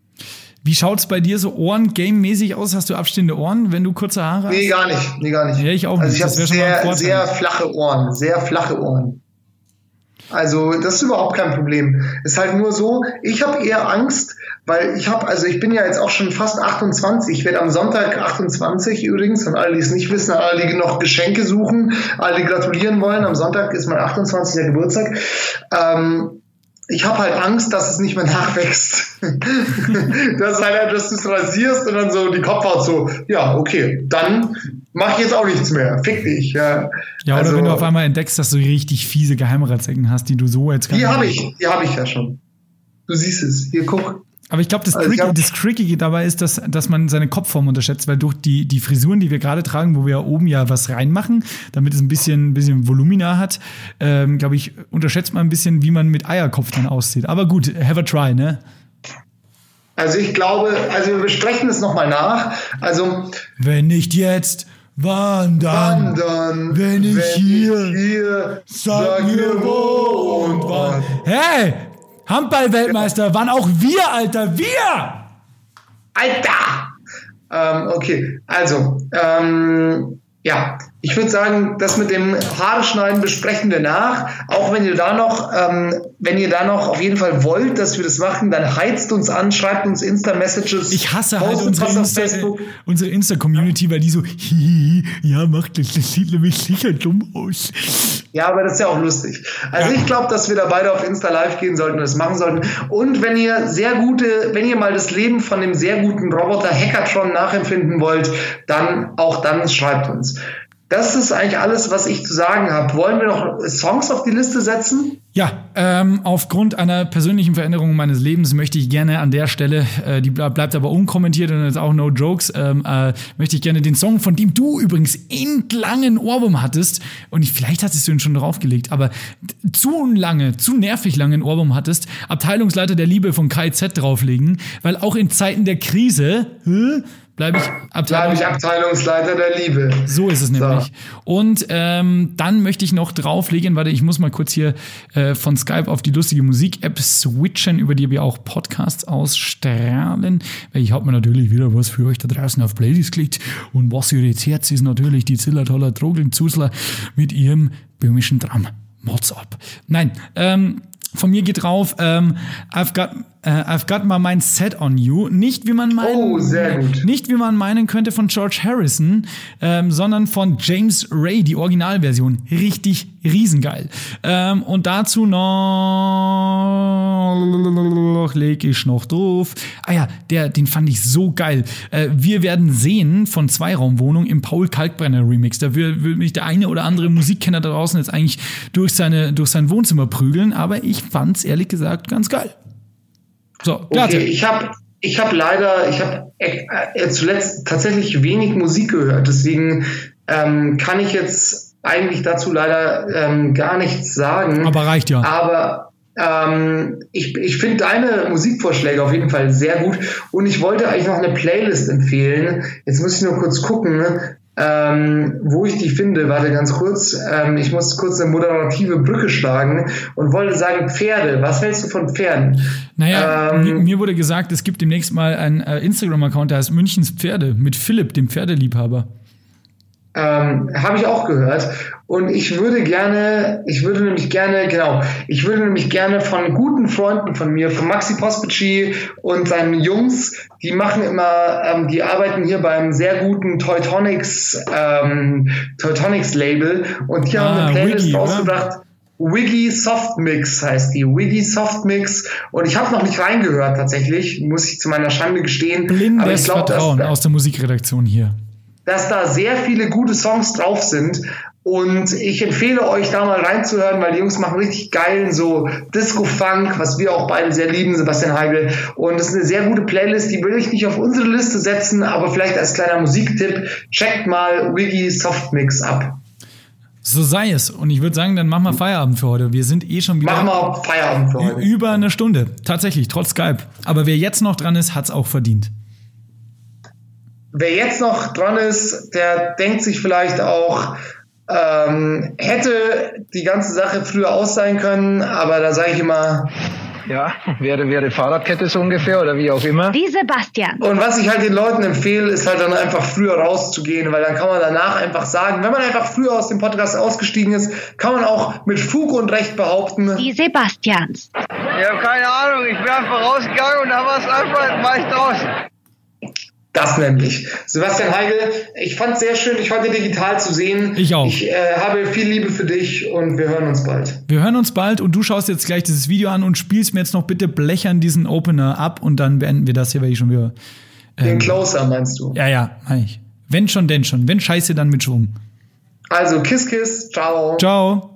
Wie schaut's bei dir so Ohren-Game-mäßig aus? Hast du abstehende Ohren, wenn du kurze Haare hast? Nee, gar nicht. Nee, gar nicht. Ja, ich auch Also nicht. ich habe sehr, sehr flache Ohren. Sehr flache Ohren. Also das ist überhaupt kein Problem. Ist halt nur so, ich habe eher Angst, weil ich habe, also ich bin ja jetzt auch schon fast 28. Ich werde am Sonntag 28 übrigens, an alle, die es nicht wissen, alle, die noch Geschenke suchen, alle, die gratulieren wollen. Am Sonntag ist mein 28. Geburtstag. Ähm, ich habe halt Angst, dass es nicht mehr nachwächst. dass halt, dass du es rasierst und dann so die Kopfhaut so, ja, okay, dann mach ich jetzt auch nichts mehr. Fick dich. Ja, Ja, oder Also, wenn du auf einmal entdeckst, dass du richtig fiese Geheimratsecken hast, die du so jetzt gar Die habe ich, die habe ich ja schon. Du siehst es. Hier, guck. Aber ich glaube, das, Also ich Tricky, hab- das Trickige dabei ist, dass, dass man seine Kopfform unterschätzt, weil durch die, die Frisuren, die wir gerade tragen, wo wir ja oben ja was reinmachen, damit es ein bisschen, bisschen Volumina hat, ähm, glaube ich, unterschätzt man ein bisschen, wie man mit Eierkopf dann aussieht. Aber gut, have a try, ne? Also ich glaube, also wir besprechen es nochmal nach. Also Wenn nicht jetzt, wann dann? wandern, Wenn ich hier- hier, Sag mir wo und wann. Hey, Handball-Weltmeister, wann auch wir, Alter, wir! Alter! Ähm, okay, also, ähm, ja, ich würde sagen, das mit dem Haare schneiden besprechen wir nach. Auch wenn ihr da noch, ähm, wenn ihr da noch auf jeden Fall wollt, dass wir das machen, dann heizt uns an, schreibt uns Insta-Messages. Ich hasse halt unsere Insta, Facebook. unsere Insta-Community, weil die so, hihihi, ja, macht das, das sieht nämlich sicher dumm aus. Ja, aber das ist ja auch lustig. Also Ja. ich glaube, dass wir da beide auf Insta live gehen sollten und das machen sollten. Und wenn ihr sehr gute, wenn ihr mal das Leben von dem sehr guten Roboter Hackathon nachempfinden wollt, dann auch dann schreibt uns. Das ist eigentlich alles, was ich zu sagen habe. Wollen wir noch Songs auf die Liste setzen? Ja, ähm, aufgrund einer persönlichen Veränderung meines Lebens möchte ich gerne an der Stelle, äh, die bleibt aber unkommentiert und ist auch no jokes, ähm, äh, möchte ich gerne den Song, von dem du übrigens endlangen Ohrwurm hattest, und ich, vielleicht hattest du ihn schon draufgelegt, aber zu lange, zu nervig langen Ohrwurm hattest, Abteilungsleiter der Liebe von KZ drauflegen, weil auch in Zeiten der Krise, äh, bleibe ich, Abteilung, bleib ich Abteilungsleiter der Liebe. So ist es nämlich. So. Und ähm, dann möchte ich noch drauflegen, warte, ich muss mal kurz hier äh, von Skype auf die lustige Musik-App switchen, über die wir auch Podcasts ausstrahlen. Weil ich habe mir natürlich wieder was für euch da draußen auf Playlist geklickt. Und was ihr jetzt Herz ist natürlich die Zillertaler Trogeln-Zusler mit ihrem böhmischen Drum. Mods ab. Nein, ähm, von mir geht drauf, ähm, I've got äh, I've got my mind set on you. Nicht wie man meinen, oh, sehr gut. nicht wie man meinen könnte von George Harrison, ähm, sondern von James Ray, die Originalversion. Richtig riesengeil. Ähm, und dazu noch leg ich noch drauf. Ah ja, der, den fand ich so geil. Äh, wir werden sehen von Zweiraumwohnung im Paul Kalkbrenner Remix. Da will, will mich der eine oder andere Musikkenner da draußen jetzt eigentlich durch seine durch sein Wohnzimmer prügeln, aber ich fand's ehrlich gesagt ganz geil. So, okay, ich habe ich hab leider, ich habe äh, zuletzt tatsächlich wenig Musik gehört, deswegen ähm, kann ich jetzt eigentlich dazu leider ähm, gar nichts sagen. Aber reicht ja. Aber ähm, ich, ich finde deine Musikvorschläge auf jeden Fall sehr gut und ich wollte eigentlich noch eine Playlist empfehlen. Jetzt muss ich nur kurz gucken. Ähm, wo ich die finde, warte ganz kurz, ähm, ich muss kurz eine moderative Brücke schlagen und wollte sagen Pferde. Was hältst du von Pferden? Naja, ähm, mir wurde gesagt, es gibt demnächst mal einen äh, Instagram-Account, der heißt Münchens Pferde mit Philipp, dem Pferdeliebhaber. Ähm, Habe ich auch gehört. Und ich würde gerne, ich würde nämlich gerne, genau, ich würde nämlich gerne von guten Freunden von mir, von Maxi Pospici und seinen Jungs, die machen immer, ähm, die arbeiten hier beim sehr guten Teutonics, ähm, Teutonics Label und die ah, haben eine Playlist Wiggy, rausgebracht. Oder? Wiggy Soft Mix heißt die. Wiggy Soft Mix. Und ich habe noch nicht reingehört tatsächlich, muss ich zu meiner Schande gestehen. Blindes Aber ich glaub, Vertrauen dass, aus der Musikredaktion hier dass da sehr viele gute Songs drauf sind. Und ich empfehle euch da mal reinzuhören, weil die Jungs machen richtig geilen so Disco-Funk, was wir auch beide sehr lieben, Sebastian Heigl. Und das ist eine sehr gute Playlist, die will ich nicht auf unsere Liste setzen, aber vielleicht als kleiner Musiktipp, checkt mal Wiggy Softmix ab. So sei es. Und ich würde sagen, dann machen wir Feierabend für heute. Wir sind eh schon wieder. Machen wir Feierabend für heute. Über eine Stunde. Tatsächlich, trotz Skype. Aber wer jetzt noch dran ist, hat es auch verdient. Wer jetzt noch dran ist, der denkt sich vielleicht auch, ähm, hätte die ganze Sache früher aus sein können, aber da sage ich immer. Ja, wäre, wäre Fahrradkette so ungefähr oder wie auch immer. Wie Sebastian. Und was ich halt den Leuten empfehle, ist halt dann einfach früher rauszugehen, weil dann kann man danach einfach sagen, wenn man einfach früher aus dem Podcast ausgestiegen ist, kann man auch mit Fug und Recht behaupten. Die Sebastians. Ich habe keine Ahnung, ich bin einfach rausgegangen und da war es einfach, ich draußen. Das nämlich. Sebastian Heigl, ich fand es sehr schön, dich heute digital zu sehen. Ich auch. Ich äh, habe viel Liebe für dich und wir hören uns bald. Wir hören uns bald und du schaust jetzt gleich dieses Video an und spielst mir jetzt noch bitte blechern diesen Opener ab und dann beenden wir das hier, weil ich schon wieder. Ähm, Den Closer meinst du? Ja, ja, meine ich. Wenn schon, denn schon. Wenn scheiße, dann mit Schwung. Also, Kiss, Kiss. Ciao. Ciao.